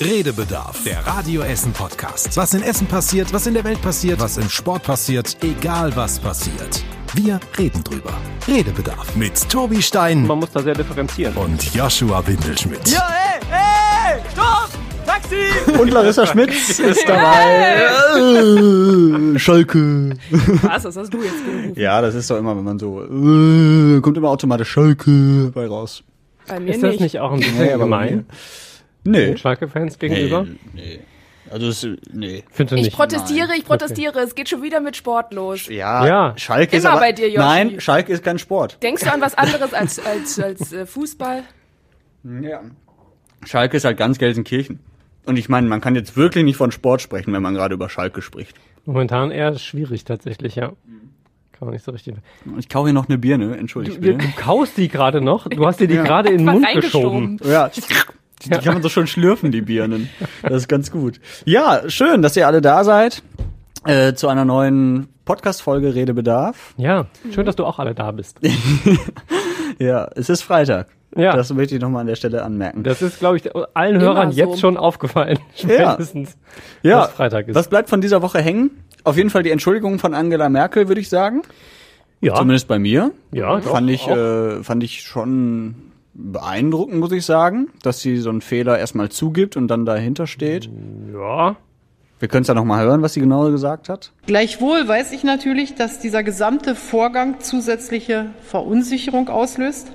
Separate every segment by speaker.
Speaker 1: Redebedarf, der Radio Essen Podcast. Was in Essen passiert, was in der Welt passiert, was im Sport passiert, egal was passiert. Wir reden drüber. Redebedarf mit Tobi Stein
Speaker 2: Man muss da sehr differenzieren.
Speaker 1: und Joshua Windelschmidt.
Speaker 3: Ja, ey, ey, stopp! Taxi!
Speaker 4: Und Larissa Schmitz ist dabei. Schalke.
Speaker 5: Was, das hast du jetzt gerufen?
Speaker 4: Ja, das ist doch immer, wenn man so, äh, kommt immer automatisch Schalke bei raus.
Speaker 5: Bei mir
Speaker 2: Ist das
Speaker 5: nicht.
Speaker 2: nicht auch ein bisschen
Speaker 4: Nee,
Speaker 2: gemein
Speaker 4: Nee.
Speaker 2: den Schalke-Fans gegenüber?
Speaker 4: Nee, nee. Also, es, nee.
Speaker 2: Findest du
Speaker 5: Ich
Speaker 2: nicht?
Speaker 5: protestiere, ich protestiere. Es geht schon wieder mit Sport los.
Speaker 4: Ja,
Speaker 2: Ja.
Speaker 4: Schalke ist
Speaker 5: Immer
Speaker 4: aber,
Speaker 5: bei dir, Joshi.
Speaker 4: Nein, Schalke ist kein Sport.
Speaker 5: Denkst du an was anderes als, als, als äh, Fußball?
Speaker 4: Ja. Schalke ist halt ganz Gelsenkirchen. Und ich meine, man kann jetzt wirklich nicht von Sport sprechen, wenn man gerade über Schalke spricht.
Speaker 2: Momentan eher schwierig tatsächlich, ja. Kann man nicht so richtig.
Speaker 4: Ich kau hier noch eine Birne, entschuldigt
Speaker 2: Du, du
Speaker 4: bitte.
Speaker 2: kaust die gerade noch. Du hast dir die gerade in den Mund geschoben.
Speaker 4: Ja, die, die kann man so schön schlürfen, die Birnen. Das ist ganz gut. Ja, schön, dass ihr alle da seid äh, zu einer neuen Podcast-Folge Redebedarf.
Speaker 2: Ja, schön, dass du auch alle da bist.
Speaker 4: Ja, es ist Freitag.
Speaker 2: Ja.
Speaker 4: Das möchte ich nochmal an der Stelle anmerken.
Speaker 2: Das ist, glaube ich, allen
Speaker 5: Immer
Speaker 2: Hörern
Speaker 5: so.
Speaker 2: jetzt schon aufgefallen. Spätestens,
Speaker 4: ja,
Speaker 2: dass Freitag ist.
Speaker 4: was bleibt von dieser Woche hängen? Auf jeden Fall die Entschuldigung von Angela Merkel, würde ich sagen.
Speaker 2: ja,
Speaker 4: Zumindest bei mir.
Speaker 2: ja, doch,
Speaker 4: fand ich,
Speaker 2: auch.
Speaker 4: äh, fand ich schon beeindruckend, muss ich sagen, dass sie so einen Fehler erstmal zugibt und dann dahinter steht.
Speaker 2: ja.
Speaker 4: Wir können es ja nochmal hören, was sie genau gesagt hat.
Speaker 6: Gleichwohl weiß ich natürlich, dass dieser gesamte Vorgang zusätzliche Verunsicherung auslöst.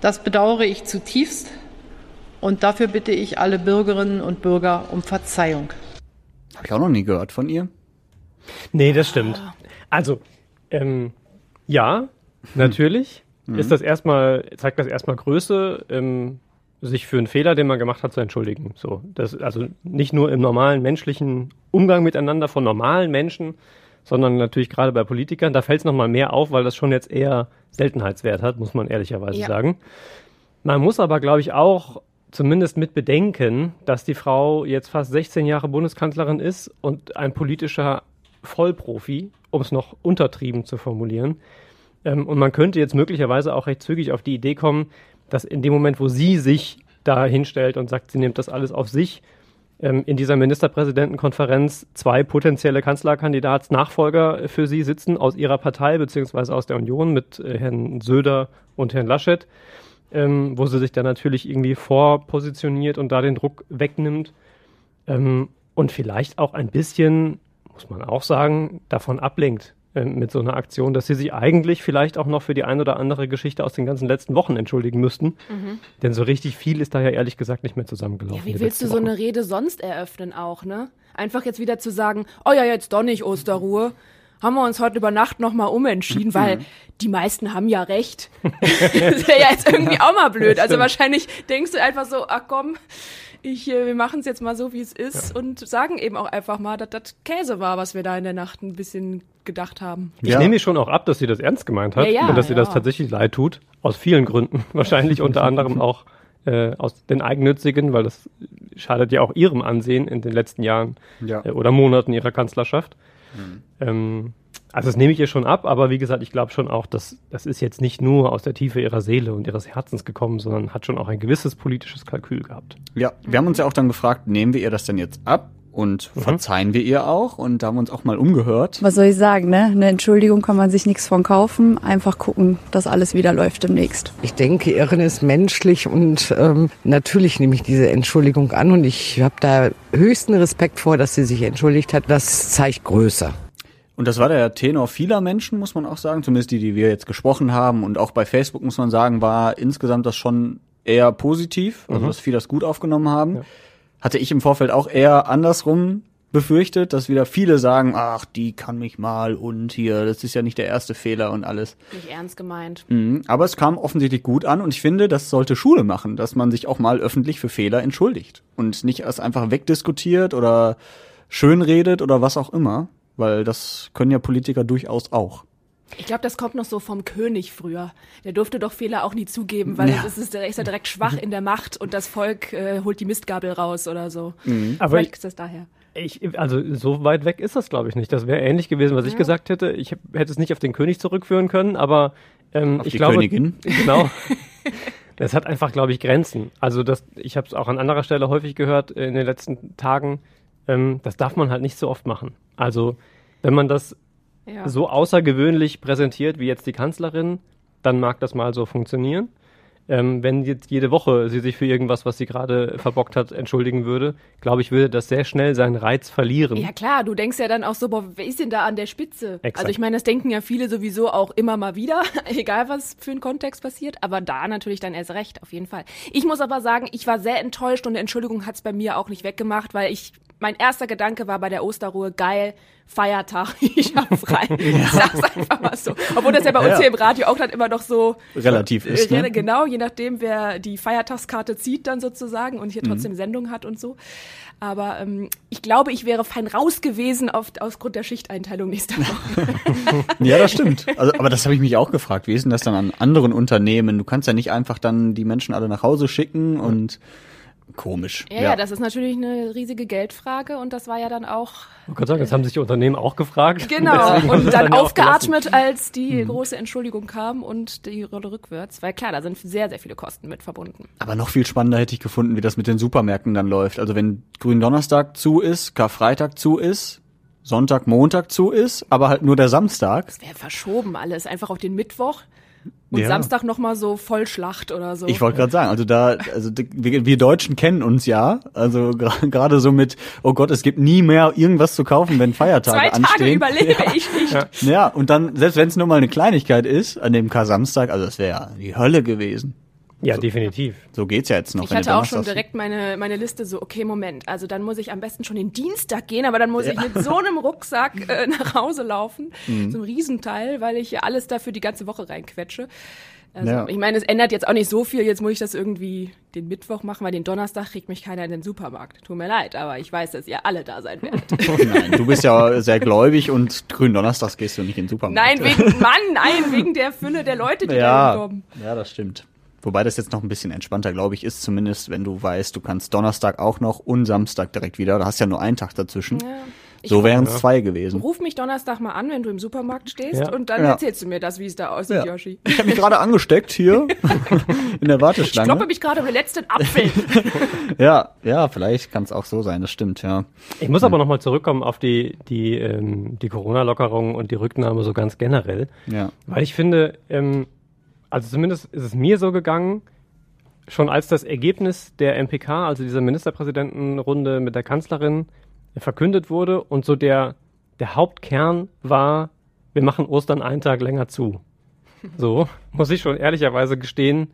Speaker 6: Das bedauere ich zutiefst und dafür bitte ich alle Bürgerinnen und Bürger um Verzeihung.
Speaker 4: Habe ich auch noch nie gehört von ihr.
Speaker 2: Nee, das stimmt. Also, ähm, ja, natürlich ist das erstmal, zeigt das erstmal Größe, ähm, sich für einen Fehler, den man gemacht hat, zu entschuldigen. So, das, also nicht nur im normalen menschlichen Umgang miteinander von normalen Menschen, sondern natürlich gerade bei Politikern. Da fällt es nochmal mehr auf, weil das schon jetzt eher Seltenheitswert hat, muss man ehrlicherweise
Speaker 5: Ja.
Speaker 2: sagen. Man muss aber, glaube ich, auch zumindest mit bedenken, dass die Frau jetzt fast 16 Jahre Bundeskanzlerin ist und ein politischer Vollprofi, um es noch untertrieben zu formulieren. Ähm, und man könnte jetzt möglicherweise auch recht zügig auf die Idee kommen, dass in dem Moment, wo sie sich da hinstellt und sagt, sie nimmt das alles auf sich, ähm, in dieser Ministerpräsidentenkonferenz zwei potenzielle Kanzlerkandidats-Nachfolger für sie sitzen aus ihrer Partei beziehungsweise aus der Union mit äh, Herrn Söder und Herrn Laschet, ähm, wo sie sich dann natürlich irgendwie vorpositioniert und da den Druck wegnimmt. Ähm, und vielleicht auch ein bisschen, muss man auch sagen, davon ablenkt mit so einer Aktion, dass sie sich eigentlich vielleicht auch noch für die ein oder andere Geschichte aus den ganzen letzten Wochen entschuldigen müssten. Denn so richtig viel ist da ja ehrlich gesagt nicht mehr zusammengelaufen.
Speaker 5: Ja, wie willst du so
Speaker 2: Wochen.
Speaker 5: eine Rede sonst eröffnen auch, ne? Einfach jetzt wieder zu sagen, oh ja, jetzt doch nicht Osterruhe. Haben wir uns heute über Nacht nochmal umentschieden, weil die meisten haben ja recht. das wäre ja jetzt irgendwie auch mal blöd. Also wahrscheinlich denkst du einfach so, ach komm, ich, äh, wir machen es jetzt mal so, wie es ist und sagen eben auch einfach mal, dass das Käse war, was wir da in der Nacht ein bisschen gedacht haben.
Speaker 2: Ich
Speaker 4: Ja.
Speaker 2: nehme ihr schon auch ab, dass sie das ernst gemeint hat
Speaker 5: Ja, ja,
Speaker 2: und dass sie das tatsächlich leid tut. Aus vielen Gründen. Wahrscheinlich unter anderem auch äh, aus den eigennützigen, weil das schadet ja auch ihrem Ansehen in den letzten Jahren
Speaker 4: Ja.
Speaker 2: äh, oder Monaten ihrer Kanzlerschaft. Ähm, also das nehme ich ihr schon ab, aber wie gesagt, ich glaube schon auch, dass das ist jetzt nicht nur aus der Tiefe ihrer Seele und ihres Herzens gekommen, sondern hat schon auch ein gewisses politisches Kalkül gehabt.
Speaker 4: Ja, wir haben uns ja auch dann gefragt, nehmen wir ihr das denn jetzt ab und verzeihen wir ihr auch? Und da haben wir uns auch mal umgehört.
Speaker 7: Was soll ich sagen, ne? Eine Entschuldigung kann man sich nichts von kaufen. Einfach gucken, dass alles wieder läuft demnächst.
Speaker 8: Ich denke, Irren ist menschlich und ähm, natürlich nehme ich diese Entschuldigung an und ich habe da höchsten Respekt vor, dass sie sich entschuldigt hat. Das zeigt Größe.
Speaker 4: Und das war der Tenor vieler Menschen, muss man auch sagen, zumindest die, die wir jetzt gesprochen haben. Und auch bei Facebook, muss man sagen, war insgesamt das schon eher positiv, also dass viele das gut aufgenommen haben. Hatte ich im Vorfeld auch eher andersrum befürchtet, dass wieder viele sagen, ach, die kann mich mal und hier, das ist ja nicht der erste Fehler und alles.
Speaker 5: Nicht ernst gemeint.
Speaker 4: Mhm. Aber es kam offensichtlich gut an und ich finde, das sollte Schule machen, dass man sich auch mal öffentlich für Fehler entschuldigt und nicht erst einfach wegdiskutiert oder schönredet oder was auch immer, weil das können ja Politiker durchaus auch.
Speaker 5: Ich glaube, das kommt noch so vom König früher. Der durfte doch Fehler auch nie zugeben, weil
Speaker 4: Ja.
Speaker 5: das ist, der ist ja direkt schwach in der Macht und das Volk äh, holt die Mistgabel raus oder so.
Speaker 2: Aber
Speaker 5: Vielleicht
Speaker 2: ich,
Speaker 5: ist das daher.
Speaker 2: Ich, also so weit weg ist das, glaube ich, nicht. Das wäre ähnlich gewesen, was ich gesagt hätte. Ich hätte es nicht auf den König zurückführen können, aber ähm,
Speaker 4: Auf
Speaker 2: ich
Speaker 4: die
Speaker 2: glaube,
Speaker 4: Königin?
Speaker 2: genau. Das hat einfach, glaube ich, Grenzen. Also das, ich habe es auch an anderer Stelle häufig gehört äh, in den letzten Tagen. Ähm, das darf man halt nicht so oft machen. Also wenn man das
Speaker 5: Ja.
Speaker 2: so außergewöhnlich präsentiert wie jetzt die Kanzlerin, dann mag das mal so funktionieren. Ähm, wenn jetzt jede Woche sie sich für irgendwas, was sie gerade verbockt hat, entschuldigen würde, glaube ich, würde das sehr schnell seinen Reiz verlieren.
Speaker 5: Ja klar, du denkst ja dann auch so, boah, wer ist denn da an der Spitze?
Speaker 2: Exakt.
Speaker 5: Also ich meine, das denken ja viele sowieso auch immer mal wieder, egal was für ein Kontext passiert, aber da natürlich dann erst recht, auf jeden Fall. Ich muss aber sagen, ich war sehr enttäuscht und Entschuldigung hat's bei mir auch nicht weggemacht, weil ich, mein erster Gedanke war bei der Osterruhe, geil, Feiertag, ich hab frei. Ich sag's einfach mal so. Obwohl das ja bei uns
Speaker 4: Ja.
Speaker 5: hier im Radio auch dann immer noch so
Speaker 4: Relativ ist, ne?
Speaker 5: Genau, je nachdem, wer die Feiertagskarte zieht dann sozusagen und hier
Speaker 4: Mhm.
Speaker 5: trotzdem Sendung hat und so. Aber ähm, ich glaube, ich wäre fein raus gewesen auf, aufgrund der Schichteinteilung nächste Woche.
Speaker 4: Ja, das stimmt. Also, aber das habe ich mich auch gefragt. Wie ist denn das dann an anderen Unternehmen? Du kannst ja nicht einfach dann die Menschen alle nach Hause schicken und komisch.
Speaker 5: Ja, ja, das ist natürlich eine riesige Geldfrage und das war ja dann auch
Speaker 2: Ich kann sagen, das haben sich die Unternehmen auch gefragt.
Speaker 5: genau und
Speaker 2: es
Speaker 5: dann
Speaker 2: gelassen.
Speaker 5: aufgeatmet, als die große Entschuldigung kam und die Rolle rückwärts, weil klar, da sind sehr sehr viele Kosten mit verbunden.
Speaker 4: Aber noch viel spannender hätte ich gefunden, wie das mit den Supermärkten dann läuft. Also wenn Gründonnerstag zu ist, Karfreitag zu ist, Sonntag, Montag zu ist, aber halt nur der Samstag.
Speaker 5: Das wäre verschoben alles, einfach auf den Mittwoch und
Speaker 4: Ja.
Speaker 5: Samstag noch mal so Vollschlacht oder so.
Speaker 4: Ich wollte gerade sagen, also da, also wir, wir Deutschen kennen uns ja, also gerade so mit, oh Gott, es gibt nie mehr irgendwas zu kaufen, wenn Feiertage
Speaker 5: Zwei Tage
Speaker 4: anstehen.
Speaker 5: überlebe ich nicht.
Speaker 2: Ja.
Speaker 4: Ja, und dann, selbst wenn es nur mal eine Kleinigkeit ist, an dem Kar-Samstag, also das wäre ja die Hölle gewesen.
Speaker 2: Ja, definitiv.
Speaker 4: So geht's ja jetzt noch.
Speaker 5: Ich hatte auch schon
Speaker 4: Donnerstags-
Speaker 5: direkt meine, meine Liste so, okay, Moment, also dann muss ich am besten schon den Dienstag gehen, aber dann muss ich mit so einem Rucksack äh, nach Hause laufen,
Speaker 4: Mhm.
Speaker 5: so einem Riesenteil, weil ich ja alles dafür die ganze Woche reinquetsche. Also,
Speaker 4: Ja.
Speaker 5: ich meine, es ändert jetzt auch nicht so viel, jetzt muss ich das irgendwie den Mittwoch machen, weil den Donnerstag kriegt mich keiner in den Supermarkt. Tut mir leid, aber ich weiß, dass ihr alle da sein werdet.
Speaker 4: Nein, du bist ja sehr gläubig und Gründonnerstags gehst du nicht in den Supermarkt.
Speaker 5: nein, wegen, Mann, nein, wegen der Fülle der Leute, die da
Speaker 4: ja,
Speaker 5: hinkommen.
Speaker 4: ja, das stimmt. Wobei das jetzt noch ein bisschen entspannter, glaube ich, ist, zumindest wenn du weißt, du kannst Donnerstag auch noch und Samstag direkt wieder. Du hast ja nur einen Tag dazwischen.
Speaker 5: Ja. Ich
Speaker 4: so wären es zwei gewesen.
Speaker 5: Ruf mich Donnerstag mal an, wenn du im Supermarkt stehst
Speaker 2: Ja.
Speaker 5: und dann
Speaker 4: Ja.
Speaker 5: erzählst du mir das, wie es da aussieht,
Speaker 4: Ja.
Speaker 5: Yoshi.
Speaker 4: Ich habe mich gerade angesteckt hier in der
Speaker 5: Ich
Speaker 4: Warteschlange.
Speaker 5: kloppe mich gerade um den letzten Apfel.
Speaker 4: Ja, ja, vielleicht kann es auch so sein, das stimmt, ja.
Speaker 2: Ich muss aber nochmal zurückkommen auf die, die, ähm, die Corona-Lockerung und die Rücknahme so ganz generell.
Speaker 4: Ja.
Speaker 2: Weil ich finde, ähm, also zumindest ist es mir so gegangen, schon als das Ergebnis der MPK, also dieser Ministerpräsidentenrunde mit der Kanzlerin, verkündet wurde und so der, der Hauptkern war, wir machen Ostern einen Tag länger zu. So, muss ich schon ehrlicherweise gestehen,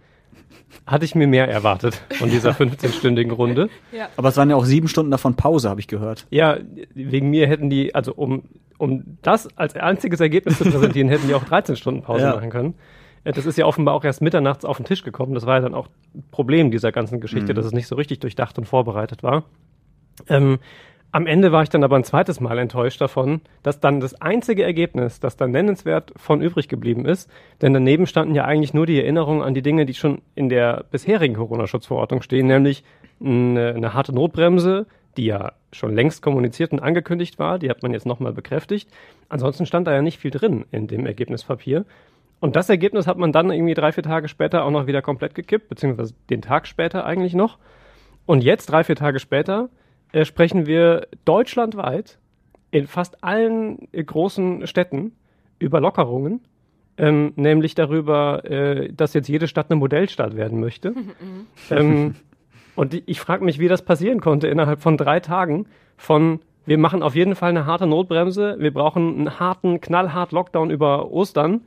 Speaker 2: hatte ich mir mehr erwartet von dieser 15-stündigen Runde.
Speaker 4: Aber es waren ja auch sieben Stunden davon Pause, habe ich gehört.
Speaker 2: Ja, wegen mir hätten die, also um, um das als einziges Ergebnis zu präsentieren, hätten die auch 13 Stunden Pause
Speaker 4: Ja.
Speaker 2: machen können. Äh, Das ist ja offenbar auch erst mitternachts auf den Tisch gekommen. Das war ja dann auch ein Problem dieser ganzen Geschichte, dass es nicht so richtig durchdacht und vorbereitet war. Ähm, am Ende war ich dann aber ein zweites Mal enttäuscht davon, dass dann das einzige Ergebnis, das dann nennenswert von übrig geblieben ist, denn daneben standen ja eigentlich nur die Erinnerungen an die Dinge, die schon in der bisherigen Corona-Schutzverordnung stehen, nämlich eine, eine harte Notbremse, die ja schon längst kommuniziert und angekündigt war, die hat man jetzt nochmal bekräftigt. Ansonsten stand da ja nicht viel drin in dem Ergebnispapier. Und das Ergebnis hat man dann irgendwie drei, vier Tage später auch noch wieder komplett gekippt, beziehungsweise den Tag später eigentlich noch. Und jetzt, drei, vier Tage später, äh, sprechen wir deutschlandweit in fast allen äh, großen Städten über Lockerungen, ähm, nämlich darüber, äh, dass jetzt jede Stadt eine Modellstadt werden möchte. ähm, und ich frage mich, wie das passieren konnte innerhalb von drei Tagen von wir machen auf jeden Fall eine harte Notbremse, wir brauchen einen harten, knallhart Lockdown über Ostern,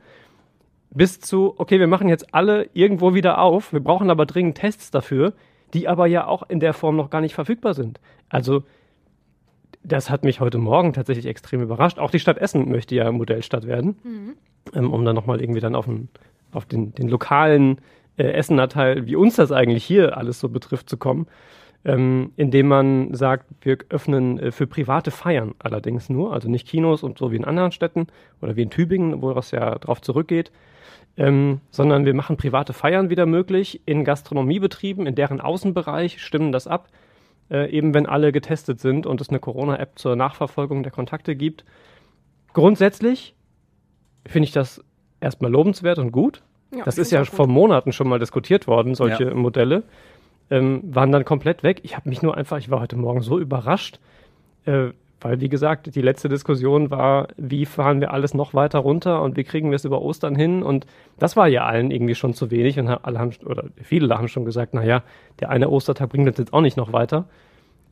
Speaker 2: bis zu, okay, wir machen jetzt alle irgendwo wieder auf, wir brauchen aber dringend Tests dafür, die aber ja auch in der Form noch gar nicht verfügbar sind. Also, das hat mich heute Morgen tatsächlich extrem überrascht. Auch die Stadt Essen möchte ja Modellstadt werden, ähm, um dann nochmal irgendwie dann auf den, auf den, den lokalen äh, Essener Teil, wie uns das eigentlich hier alles so betrifft, zu kommen. Ähm, indem man sagt, wir öffnen äh, für private Feiern allerdings nur, also nicht Kinos und so wie in anderen Städten oder wie in Tübingen, wo das ja drauf zurückgeht, ähm, sondern wir machen private Feiern wieder möglich in Gastronomiebetrieben, in deren Außenbereich stimmen das ab, äh, eben wenn alle getestet sind und es eine Corona-App zur Nachverfolgung der Kontakte gibt. Grundsätzlich finde ich das erstmal lobenswert und gut,
Speaker 5: Ja,
Speaker 2: das ist ja vor. Monaten schon mal diskutiert worden, solche
Speaker 4: Ja.
Speaker 2: Modelle, ähm, waren dann komplett weg. Ich habe mich nur einfach, ich war heute Morgen so überrascht, äh, weil wie gesagt, die letzte Diskussion war, wie fahren wir alles noch weiter runter und wie kriegen wir es über Ostern hin und das war ja allen irgendwie schon zu wenig und alle haben, oder viele haben schon gesagt, naja, der eine Ostertag bringt uns jetzt auch nicht noch weiter.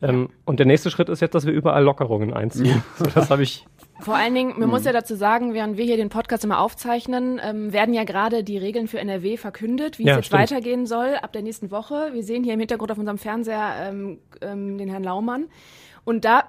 Speaker 2: Ähm, und der nächste Schritt ist jetzt, dass wir überall Lockerungen einziehen. So, das habe ich
Speaker 5: Vor allen Dingen, man muss ja dazu sagen, während wir hier den Podcast immer aufzeichnen, ähm, werden ja gerade die Regeln für NRW verkündet, wie
Speaker 2: Ja,
Speaker 5: es jetzt
Speaker 2: stimmt.
Speaker 5: weitergehen soll ab der nächsten Woche. Wir sehen hier im Hintergrund auf unserem Fernseher ähm, ähm, den Herrn Laumann. Und da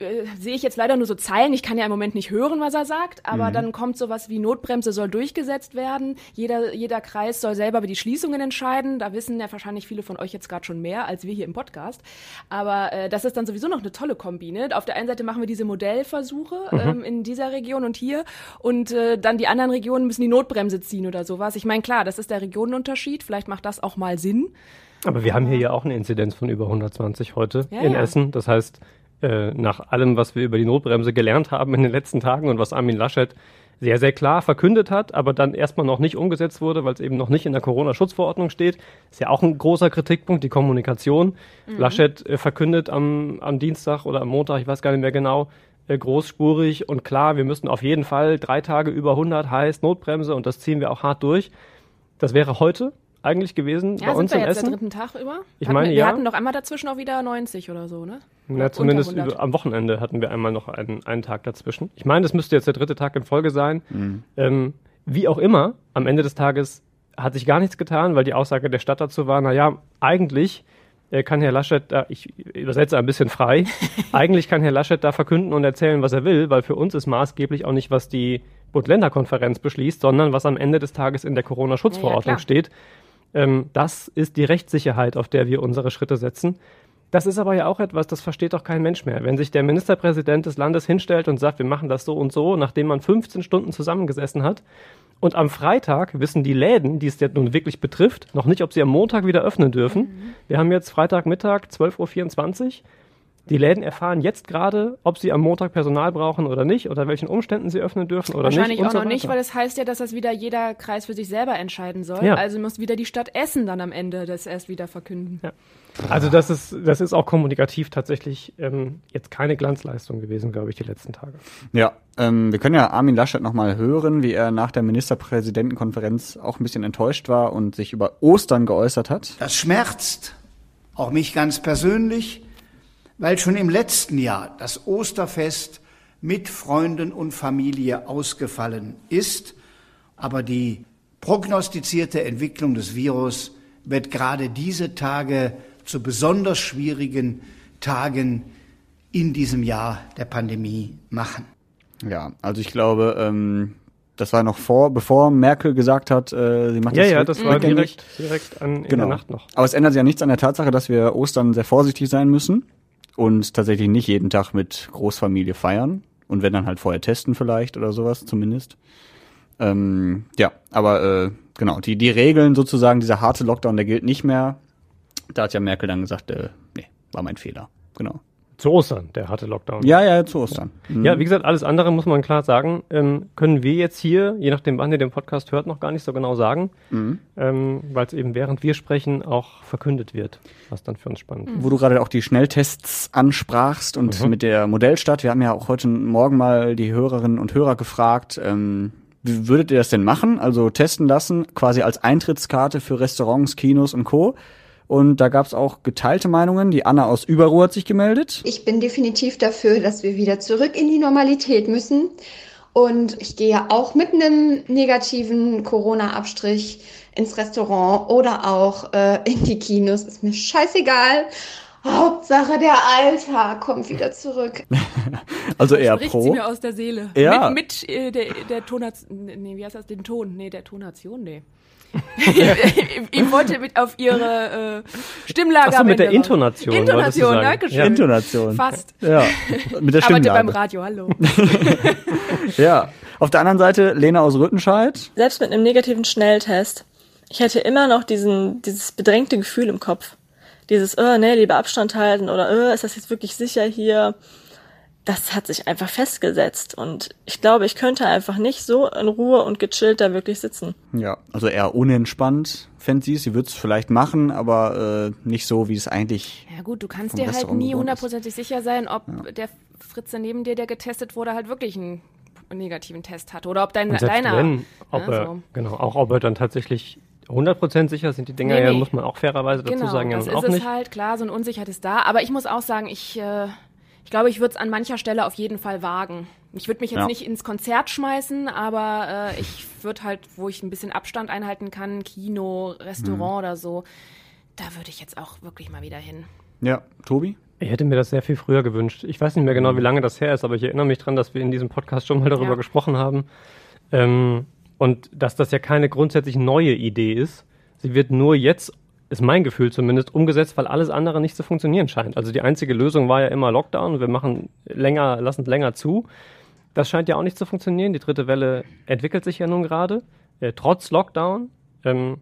Speaker 5: äh, sehe ich jetzt leider nur so Zeilen. Ich kann ja im Moment nicht hören, was er sagt, aber
Speaker 2: Mhm.
Speaker 5: dann kommt sowas wie Notbremse soll durchgesetzt werden. Jeder, jeder Kreis soll selber über die Schließungen entscheiden. Da wissen ja wahrscheinlich viele von euch jetzt gerade schon mehr als wir hier im Podcast. Aber äh, das ist dann sowieso noch eine tolle Kombi. Ne? Auf der einen Seite machen wir diese Modellversuche
Speaker 2: Mhm.
Speaker 5: ähm, in dieser Region und hier und äh, dann die anderen Regionen müssen die Notbremse ziehen oder sowas. Ich meine, klar, das ist der Regionenunterschied. Vielleicht macht das auch mal Sinn.
Speaker 2: Aber wir haben hier ja auch eine Inzidenz von über 120 heute
Speaker 5: Ja,
Speaker 2: in
Speaker 5: ja.
Speaker 2: Essen. Das heißt, äh, nach allem, was wir über die Notbremse gelernt haben in den letzten Tagen und was Armin Laschet sehr, sehr klar verkündet hat, aber dann erstmal noch nicht umgesetzt wurde, weil es eben noch nicht in der Corona-Schutzverordnung steht, ist ja auch ein großer Kritikpunkt, die Kommunikation. Laschet äh, verkündet am, am Dienstag oder am Montag, ich weiß gar nicht mehr genau, äh, großspurig und klar, wir müssen auf jeden Fall drei Tage über 100 heißt Notbremse und das ziehen wir auch hart durch. Das wäre heute eigentlich gewesen
Speaker 5: Ja,
Speaker 2: bei
Speaker 5: sind
Speaker 2: uns
Speaker 5: wir
Speaker 2: in
Speaker 5: jetzt
Speaker 2: Essen.
Speaker 5: der dritten Tag über?
Speaker 2: Ich
Speaker 5: hatten,
Speaker 2: meine,
Speaker 5: wir,
Speaker 2: ja.
Speaker 5: Wir hatten doch einmal dazwischen auch wieder 90 oder so, ne?
Speaker 2: Ja,
Speaker 5: Unter
Speaker 2: zumindest
Speaker 5: 100.
Speaker 2: über, am Wochenende hatten wir einmal noch einen, einen Tag dazwischen. Ich meine, das müsste jetzt der dritte Tag in Folge sein. Ähm, wie auch immer, am Ende des Tages hat sich gar nichts getan, weil die Aussage der Stadt dazu war, naja, eigentlich äh, kann Herr Laschet, da, ich übersetze ein bisschen frei, eigentlich kann Herr Laschet da verkünden und erzählen, was er will, weil für uns ist maßgeblich auch nicht, was die Bund-Länder-Konferenz beschließt, sondern was am Ende des Tages in der Corona-Schutzverordnung
Speaker 5: klar.
Speaker 2: steht. Ähm, das ist die Rechtssicherheit, auf der wir unsere Schritte setzen. Das ist aber ja auch etwas, das versteht doch kein Mensch mehr. Wenn sich der Ministerpräsident des Landes hinstellt und sagt, wir machen das so und so, nachdem man 15 Stunden zusammengesessen hat, und am Freitag wissen die Läden, die es jetzt nun wirklich betrifft, noch nicht, ob sie am Montag wieder öffnen dürfen. Wir haben jetzt Freitagmittag, 12.24 Uhr. Die Läden erfahren jetzt gerade, ob sie am Montag Personal brauchen oder nicht, unter welchen Umständen sie öffnen dürfen oder
Speaker 5: Wahrscheinlich
Speaker 2: nicht. und
Speaker 5: auch
Speaker 2: so
Speaker 5: noch nicht, weil es heißt ja, dass das wieder jeder Kreis für sich selber entscheiden soll.
Speaker 2: Ja.
Speaker 5: Also muss wieder die Stadt Essen dann am Ende das erst wieder verkünden.
Speaker 2: Ja. Also das ist, das ist auch kommunikativ tatsächlich ähm, jetzt keine Glanzleistung gewesen, glaube ich, die letzten Tage.
Speaker 4: Ja, ähm, wir können ja Armin Laschet nochmal hören, wie er nach der Ministerpräsidentenkonferenz auch ein bisschen enttäuscht war und sich über Ostern geäußert hat.
Speaker 9: Das schmerzt, auch mich ganz persönlich, weil schon im letzten Jahr das Osterfest mit Freunden und Familie ausgefallen ist. Aber die prognostizierte Entwicklung des Virus wird gerade diese Tage zu besonders schwierigen Tagen in diesem Jahr der Pandemie machen.
Speaker 4: Ja, also ich glaube, ähm, das war noch vor, bevor Merkel gesagt hat, äh, sie macht
Speaker 2: Ja,
Speaker 4: das
Speaker 2: ja, das war direkt, direkt an, in
Speaker 4: Genau.
Speaker 2: der Nacht noch.
Speaker 4: Aber es ändert ja nichts an der Tatsache, dass wir Ostern sehr vorsichtig sein müssen und tatsächlich nicht jeden Tag mit Großfamilie feiern. Und wenn dann halt vorher testen vielleicht oder sowas zumindest. Ähm, ja, aber äh, genau, die, die Regeln sozusagen, dieser harte Lockdown, der gilt nicht mehr. Da hat ja Merkel dann gesagt, äh, nee, war mein Fehler. Genau.
Speaker 2: Zu Ostern, der harte Lockdown.
Speaker 4: Ja, ja, zu Ostern. Mhm.
Speaker 2: Ja, wie gesagt, alles andere muss man klar sagen, ähm, können wir jetzt hier, je nachdem wann ihr den Podcast hört, noch gar nicht so genau sagen,
Speaker 4: Mhm.
Speaker 2: ähm, weil es eben während wir sprechen auch verkündet wird, was dann für uns spannend ist.
Speaker 4: Wo du gerade auch die Schnelltests ansprachst und
Speaker 2: Mhm.
Speaker 4: mit der Modellstadt, wir haben ja auch heute Morgen mal die Hörerinnen und Hörer gefragt, ähm, wie würdet ihr das denn machen? Also testen lassen, quasi als Eintrittskarte für Restaurants, Kinos und Co. Und da gab es auch geteilte Meinungen. Die Anna aus Überruhr hat sich gemeldet.
Speaker 10: Ich bin definitiv dafür, dass wir wieder zurück in die Normalität müssen. Und ich gehe auch mit einem negativen Corona-Abstrich ins Restaurant oder auch äh, in die Kinos. Ist mir scheißegal. Hauptsache der Alltag kommt wieder zurück.
Speaker 4: Also eher
Speaker 5: Spricht sie
Speaker 4: pro.
Speaker 5: mir aus der Seele.
Speaker 4: Ja.
Speaker 5: Mit, mit äh, der, der Tonation, nee, wie heißt das, den Ton? Nee, der Tonation, nee. Ich, ich wollte mit auf ihre äh, Stimmlage
Speaker 2: Ach so,
Speaker 5: am
Speaker 2: mit der. Intonation
Speaker 5: Intonation, danke schön.
Speaker 2: Ja.
Speaker 4: Intonation.
Speaker 5: Fast.
Speaker 4: Ja, mit der
Speaker 5: Arbeite beim
Speaker 4: Stimmlage.
Speaker 5: Radio, hallo.
Speaker 4: Ja. Auf der anderen Seite Lena aus Rüttenscheid.
Speaker 11: Selbst mit einem negativen Schnelltest, ich hätte immer noch diesen, dieses bedrängte Gefühl im Kopf. Dieses, oh, nee, lieber Abstand halten oder, oh, ist das jetzt wirklich sicher hier? Das hat sich einfach festgesetzt. Und ich glaube, ich könnte einfach nicht so in Ruhe und gechillt da wirklich sitzen.
Speaker 4: Ja, also eher unentspannt, fände sie es. Sie würde es vielleicht machen, aber äh, nicht so, wie es eigentlich.
Speaker 5: Ja gut, du kannst dir halt nie hundertprozentig sicher sein, ob ja. der Fritze neben dir, der getestet wurde, halt wirklich einen negativen Test hat. Oder ob dein, deiner.
Speaker 2: Wenn, ob ja, er, so. Genau, auch ob er dann tatsächlich 100% sicher sind die Dinger nee, nee. ja, muss man auch fairerweise dazu
Speaker 5: genau,
Speaker 2: sagen, ja
Speaker 5: das
Speaker 2: auch
Speaker 5: ist
Speaker 2: nicht.
Speaker 5: es halt, klar, so eine Unsicherheit ist da. Aber ich muss auch sagen, ich, äh, ich glaube, ich würde es an mancher Stelle auf jeden Fall wagen. Ich würde mich jetzt ja. nicht ins Konzert schmeißen, aber äh, ich würde halt, wo ich ein bisschen Abstand einhalten kann, Kino, Restaurant mhm. oder so, da würde ich jetzt auch wirklich mal wieder hin.
Speaker 4: Ja, Tobi?
Speaker 2: Ich hätte mir das sehr viel früher gewünscht. Ich weiß nicht mehr genau, wie lange das her ist, aber ich erinnere mich dran, dass wir in diesem Podcast schon mal darüber ja. gesprochen haben. Ähm, und dass das ja keine grundsätzlich neue Idee ist. Sie wird nur jetzt, ist mein Gefühl zumindest, umgesetzt, weil alles andere nicht zu funktionieren scheint. Also die einzige Lösung war ja immer Lockdown. Wir machen länger, lassen länger zu. Das scheint ja auch nicht zu funktionieren. Die dritte Welle entwickelt sich ja nun gerade, äh, trotz Lockdown. Ähm,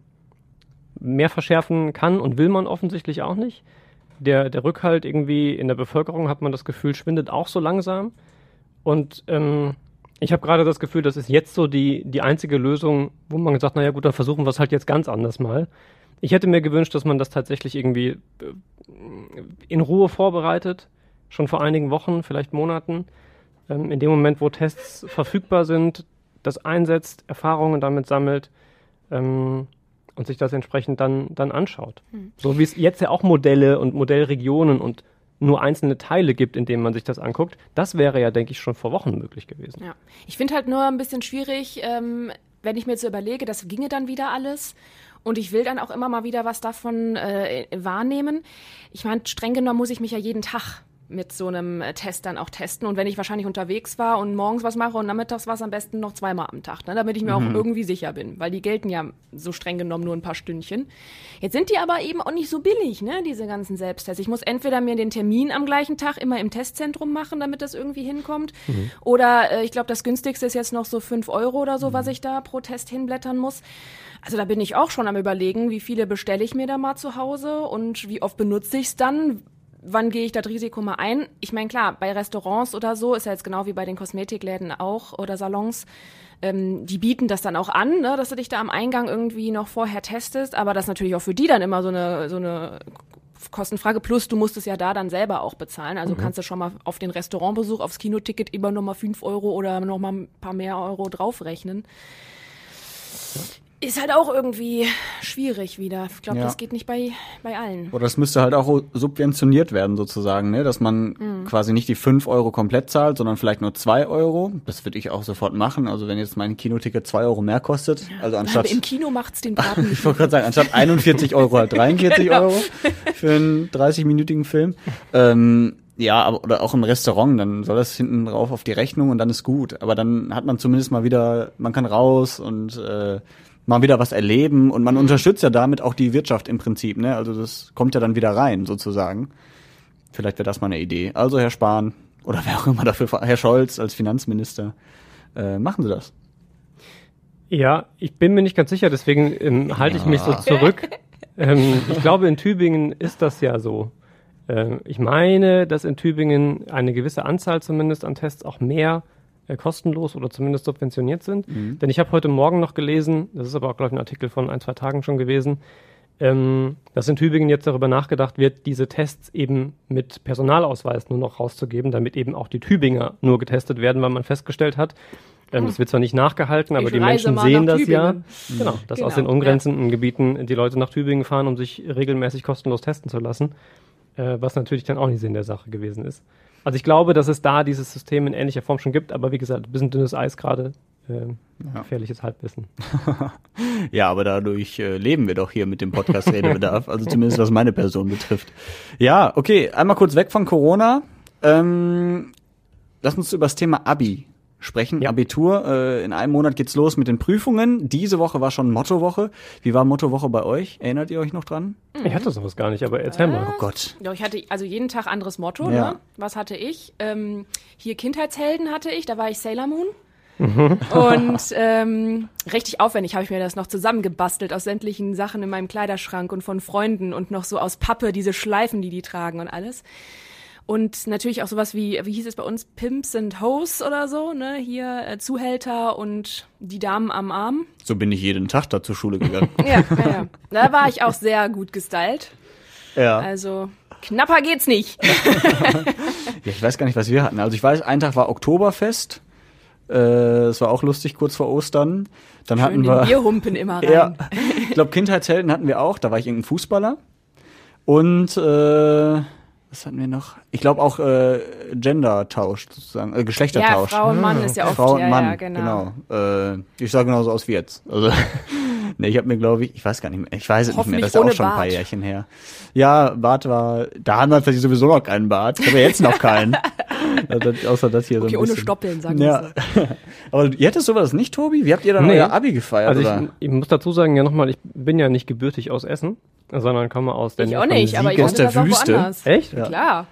Speaker 2: mehr verschärfen kann und will man offensichtlich auch nicht der, der Rückhalt irgendwie in der Bevölkerung, hat man das Gefühl, schwindet auch so langsam. Und ähm, ich habe gerade das Gefühl, das ist jetzt so die, die einzige Lösung, wo man gesagt, naja gut, dann versuchen wir es halt jetzt ganz anders mal. Ich hätte mir gewünscht, dass man das tatsächlich irgendwie äh, in Ruhe vorbereitet, schon vor einigen Wochen, vielleicht Monaten, ähm, in dem Moment, wo Tests verfügbar sind, das einsetzt, Erfahrungen damit sammelt. Ähm, und sich das entsprechend dann, dann anschaut. Hm. So wie es jetzt ja auch Modelle und Modellregionen und nur einzelne Teile gibt, in denen man sich das anguckt. Das wäre ja, denke ich, schon vor Wochen möglich gewesen.
Speaker 5: Ja. Ich finde halt nur ein bisschen schwierig, ähm, wenn ich mir jetzt so überlege, das ginge dann wieder alles. Und ich will dann auch immer mal wieder was davon äh, wahrnehmen. Ich meine, streng genommen muss ich mich ja jeden Tag mit so einem äh, Test dann auch testen. Und wenn ich wahrscheinlich unterwegs war und morgens was mache und nachmittags was am besten noch zweimal am Tag, ne, damit ich mir mhm. auch irgendwie sicher bin, weil die gelten ja so streng genommen nur ein paar Stündchen. Jetzt sind die aber eben auch nicht so billig, ne, diese ganzen Selbsttests. Ich muss entweder mir den Termin am gleichen Tag immer im Testzentrum machen, damit das irgendwie hinkommt. Mhm. Oder äh, ich glaube, das günstigste ist jetzt noch so fünf Euro oder so, mhm. was ich da pro Test hinblättern muss. Also da bin ich auch schon am überlegen, wie viele bestelle ich mir da mal zu Hause und wie oft benutze ich es dann, wann gehe ich das Risiko mal ein? Ich meine, klar, bei Restaurants oder so ist ja jetzt genau wie bei den Kosmetikläden auch oder Salons. Ähm, die bieten das dann auch an, ne, dass du dich da am Eingang irgendwie noch vorher testest, aber das ist natürlich auch für die dann immer so eine, so eine Kostenfrage. Plus, du musst es ja da dann selber auch bezahlen. Also mhm. kannst du schon mal auf den Restaurantbesuch, aufs Kinoticket immer noch mal fünf Euro oder noch mal ein paar mehr Euro draufrechnen. Ist halt auch irgendwie schwierig wieder. Ich glaube, ja. das geht nicht bei, bei allen.
Speaker 4: Oder das müsste halt auch subventioniert werden sozusagen, ne? dass man mhm. quasi nicht die fünf Euro komplett zahlt, sondern vielleicht nur zwei Euro. Das würde ich auch sofort machen. Also wenn jetzt mein Kinoticket zwei Euro mehr kostet, also anstatt...
Speaker 5: Aber im Kino macht's den Braten
Speaker 4: Ich wollte gerade sagen, anstatt 41 Euro halt 43 genau. Euro für einen 30-minütigen Film. Ähm, ja, aber, oder auch im Restaurant, dann soll das hinten drauf auf die Rechnung und dann ist gut. Aber dann hat man zumindest mal wieder, man kann raus und äh, mal wieder was erleben und man mhm. unterstützt ja damit auch die Wirtschaft im Prinzip, ne? Also das kommt ja dann wieder rein sozusagen. Vielleicht wäre das mal eine Idee. Also Herr Spahn oder wer auch immer dafür, Herr Scholz als Finanzminister, äh, machen Sie das.
Speaker 2: Ja, ich bin mir nicht ganz sicher, deswegen ähm, halte ich mich so zurück. ähm, ich glaube, in Tübingen ist das ja so. Ähm, ich meine, dass in Tübingen eine gewisse Anzahl zumindest an Tests auch mehr äh, kostenlos oder zumindest subventioniert sind. Mhm. Denn ich habe heute Morgen noch gelesen, das ist aber auch, glaube ich, ein Artikel von ein, zwei Tagen schon gewesen, ähm, dass in Tübingen jetzt darüber nachgedacht wird, diese Tests eben mit Personalausweis nur noch rauszugeben, damit eben auch die Tübinger nur getestet werden, weil man festgestellt hat, ähm, das wird zwar nicht nachgehalten, aber ich die Menschen sehen das Tübingen. ja. Mhm. Genau, dass genau, aus den umgrenzenden ja. Gebieten die Leute nach Tübingen fahren, um sich regelmäßig kostenlos testen zu lassen. Äh, was natürlich dann auch nicht Sinn der Sache gewesen ist. Also ich glaube, dass es da dieses System in ähnlicher Form schon gibt, aber wie gesagt, ein bisschen dünnes Eis gerade. Äh, ja. Gefährliches Halbwissen.
Speaker 4: ja, aber dadurch äh, leben wir doch hier mit dem Podcast Redebedarf, also zumindest was meine Person betrifft. Ja, okay, einmal kurz weg von Corona. Ähm, lass uns über das Thema Abi sprechen. Ja. Abitur, äh, in einem Monat geht's los mit den Prüfungen. Diese Woche war schon Mottowoche. Wie war Mottowoche bei euch? Erinnert ihr euch noch dran?
Speaker 2: Ich hatte sowas gar nicht, aber erzähl äh, mal.
Speaker 4: Oh Gott.
Speaker 5: Ja, ich hatte also jeden Tag anderes Motto. Ja. Ne? Was hatte ich? Ähm, hier Kindheitshelden hatte ich, da war ich Sailor Moon. Mhm. Und ähm, richtig aufwendig habe ich mir das noch zusammengebastelt aus sämtlichen Sachen in meinem Kleiderschrank und von Freunden und noch so aus Pappe diese Schleifen, die die tragen und alles. Und natürlich auch sowas wie, wie hieß es bei uns, Pimps and Hoes oder so, ne? Hier äh, Zuhälter und die Damen am Arm.
Speaker 4: So bin ich jeden Tag da zur Schule gegangen.
Speaker 5: Ja, ja, ja. Da war ich auch sehr gut gestylt.
Speaker 4: ja.
Speaker 5: Also knapper geht's nicht.
Speaker 4: ja. Ich weiß gar nicht, was wir hatten. Also ich weiß, ein Tag war Oktoberfest. Äh, Das war auch lustig, kurz vor Ostern. Dann
Speaker 5: Schön
Speaker 4: hatten wir.
Speaker 5: Bierhumpen immer rein.
Speaker 4: Ja, ich glaube, Kindheitshelden hatten wir auch. Da war ich irgendein Fußballer. Und äh, was hatten wir noch? Ich glaube auch äh, Gender-Tausch sozusagen, äh, Geschlechtertausch.
Speaker 5: Ja, Frau und Mann ist ja oft,
Speaker 4: Frau und
Speaker 5: ja,
Speaker 4: Mann,
Speaker 5: ja, genau.
Speaker 4: genau. Äh, ich sah genauso aus wie jetzt. Also, nee, ich habe mir, glaube ich, ich weiß gar nicht mehr, ich weiß es nicht mehr, das ist ja auch
Speaker 5: ohne
Speaker 4: schon ein paar
Speaker 5: Bart.
Speaker 4: Jährchen her. Ja, Bart war, da haben wir vielleicht sowieso noch keinen Bart. Ich habe ja jetzt noch keinen. Also das, außer das hier so
Speaker 5: Okay,
Speaker 4: ein
Speaker 5: ohne
Speaker 4: bisschen.
Speaker 5: Stoppeln, sagen wir
Speaker 4: Ja. Aber ihr hättet sowas nicht, Tobi? Wie habt ihr dann
Speaker 2: Nee.
Speaker 4: euer Abi gefeiert?
Speaker 2: Also
Speaker 4: oder?
Speaker 2: ich, ich muss dazu sagen, ja nochmal, ich bin ja nicht gebürtig aus Essen, sondern komme aus der
Speaker 5: Ich auch nicht, aber ich.
Speaker 4: Aus der
Speaker 5: das auch
Speaker 4: Wüste?
Speaker 5: woanders.
Speaker 2: Echt?
Speaker 5: Ja. Klar.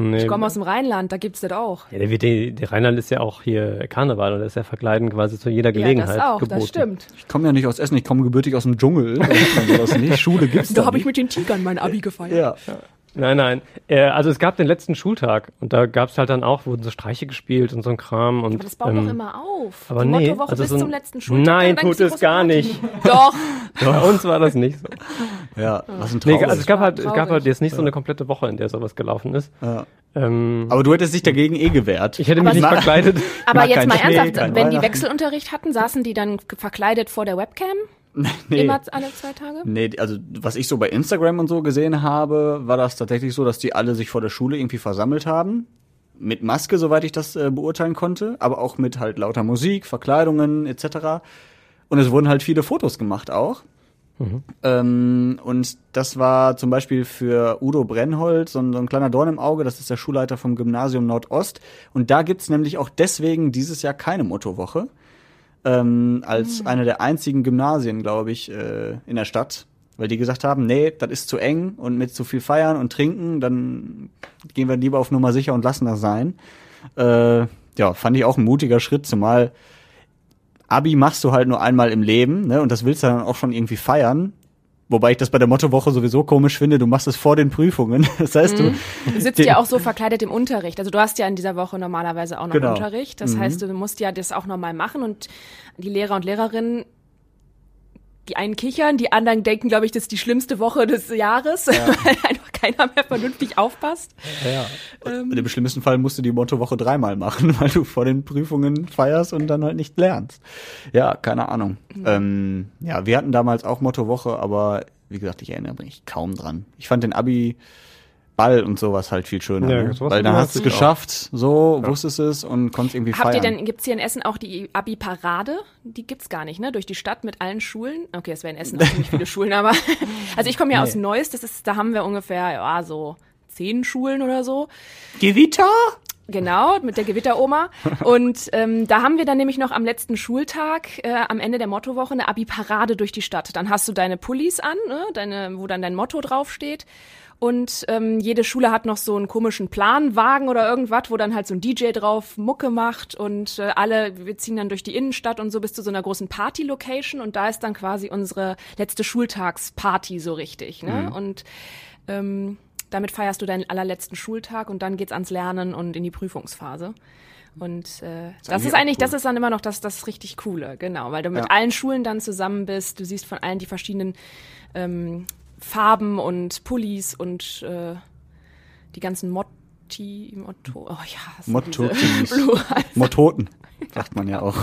Speaker 2: Nee.
Speaker 5: Ich komme aus dem Rheinland, da gibt's das auch.
Speaker 2: ja, der, der, der Rheinland ist ja auch hier Karneval und ist ja Verkleiden quasi zu jeder
Speaker 5: Ja,
Speaker 2: Gelegenheit
Speaker 5: das auch,
Speaker 2: geboten.
Speaker 5: das stimmt.
Speaker 4: Ich komme ja nicht aus Essen, ich komme gebürtig aus dem Dschungel. Schule gibt's
Speaker 5: Da
Speaker 4: da
Speaker 5: habe ich mit den Tigern mein Abi gefeiert.
Speaker 4: Ja.
Speaker 2: Nein, nein. Äh, also es gab den letzten Schultag und da gab es halt dann auch, wurden so Streiche gespielt und so ein Kram. Und,
Speaker 5: Aber das baut
Speaker 2: ähm,
Speaker 5: doch immer auf.
Speaker 2: aber
Speaker 5: die
Speaker 2: nee,
Speaker 5: Mottowoche
Speaker 2: also
Speaker 5: bis
Speaker 2: so ein-
Speaker 5: zum letzten Schultag.
Speaker 2: Nein, tut es gar nicht.
Speaker 5: Doch.
Speaker 2: Bei uns war das nicht so.
Speaker 4: Ja, was ein
Speaker 2: Nee,
Speaker 4: Traurig.
Speaker 2: also es gab halt, es gab halt jetzt nicht so eine komplette Woche, in der sowas gelaufen ist.
Speaker 4: Ja.
Speaker 2: Ähm,
Speaker 4: Aber du hättest dich dagegen eh gewehrt.
Speaker 2: ich hätte
Speaker 5: Aber
Speaker 2: mich nicht
Speaker 5: es-
Speaker 2: verkleidet.
Speaker 5: Aber jetzt mal
Speaker 4: Schnee,
Speaker 5: ernsthaft, wenn die. Wechselunterricht hatten, saßen die dann verkleidet vor der Webcam?
Speaker 4: Nee.
Speaker 5: Immer alle zwei Tage?
Speaker 4: Nee, also was ich so bei Instagram und so gesehen habe, war das tatsächlich so, dass die alle sich vor der Schule irgendwie versammelt haben. Mit Maske, soweit ich das äh, beurteilen konnte, aber auch mit halt lauter Musik, Verkleidungen etc. Und es wurden halt viele Fotos gemacht auch. Ähm, und das war zum Beispiel für Udo Brennhold so ein, so ein kleiner Dorn im Auge, das ist der Schulleiter vom Gymnasium Nordost. Und da gibt's nämlich auch deswegen dieses Jahr keine Mottowoche. Ähm, als eine der einzigen Gymnasien, glaube ich, äh, in der Stadt. Weil die gesagt haben, nee, das ist zu eng und mit zu viel feiern und trinken, dann gehen wir lieber auf Nummer sicher und lassen das sein. Äh, ja, fand ich auch ein mutiger Schritt, zumal Abi machst du halt nur einmal im Leben, ne? Und das willst du dann auch schon irgendwie feiern. Wobei ich das bei der Mottowoche sowieso komisch finde, du machst es vor den Prüfungen. Das heißt, du,
Speaker 5: Du sitzt ja auch so verkleidet im Unterricht. Also du hast ja in dieser Woche normalerweise auch noch
Speaker 4: Genau.
Speaker 5: Unterricht. Das heißt, du musst ja das auch nochmal machen und die Lehrer und Lehrerinnen, die einen kichern, die anderen denken, glaube ich, das ist die schlimmste Woche des Jahres, weil einfach keiner mehr vernünftig aufpasst.
Speaker 4: Und im schlimmsten Fall musst du die Mottowoche dreimal machen, weil du vor den Prüfungen feierst und dann halt nicht lernst. Ja, keine Ahnung. Ähm, ja, wir hatten damals auch Mottowoche, aber wie gesagt, ich erinnere mich kaum dran. Ich fand den Abi Ball und sowas halt viel schöner,
Speaker 2: Ja,
Speaker 4: ne? weil dann hast du es
Speaker 2: cool auch.
Speaker 4: geschafft, so wusstest es und konntest irgendwie
Speaker 5: Habt ihr
Speaker 4: feiern.
Speaker 5: denn, gibt's hier in Essen auch die Abi-Parade? Die gibt's gar nicht, ne? Durch die Stadt mit allen Schulen. Okay, es wären in Essen auch ziemlich viele Schulen, aber also ich komme ja aus Neuss, das ist, da haben wir ungefähr, ja, so zehn Schulen oder so.
Speaker 4: Gewitter?
Speaker 5: Genau, mit der Gewitteroma. Und ähm, da haben wir dann nämlich noch am letzten Schultag, äh, am Ende der Mottowoche, eine Abi-Parade durch die Stadt. Dann hast du deine Pullis an, ne, deine, wo dann dein Motto draufsteht. Und ähm, jede Schule hat noch so einen komischen Planwagen oder irgendwas, wo dann halt so ein DJ drauf Mucke macht und äh, alle, wir ziehen dann durch die Innenstadt und so bis zu so einer großen Party-Location und da ist dann quasi unsere letzte Schultagsparty so richtig. Ne? Und ähm, damit feierst du deinen allerletzten Schultag und dann geht's ans Lernen und in die Prüfungsphase. Und äh, das
Speaker 4: eigentlich
Speaker 5: ist eigentlich,
Speaker 4: cool.
Speaker 5: das ist dann immer noch das, das richtig Coole, genau, weil du mit
Speaker 4: Ja.
Speaker 5: allen Schulen dann zusammen bist, du siehst von allen die verschiedenen ähm, Farben und Pullis und äh, die ganzen Motti, Motto, oh ja,
Speaker 4: Mottotis. Mottoten, sagt man ja auch.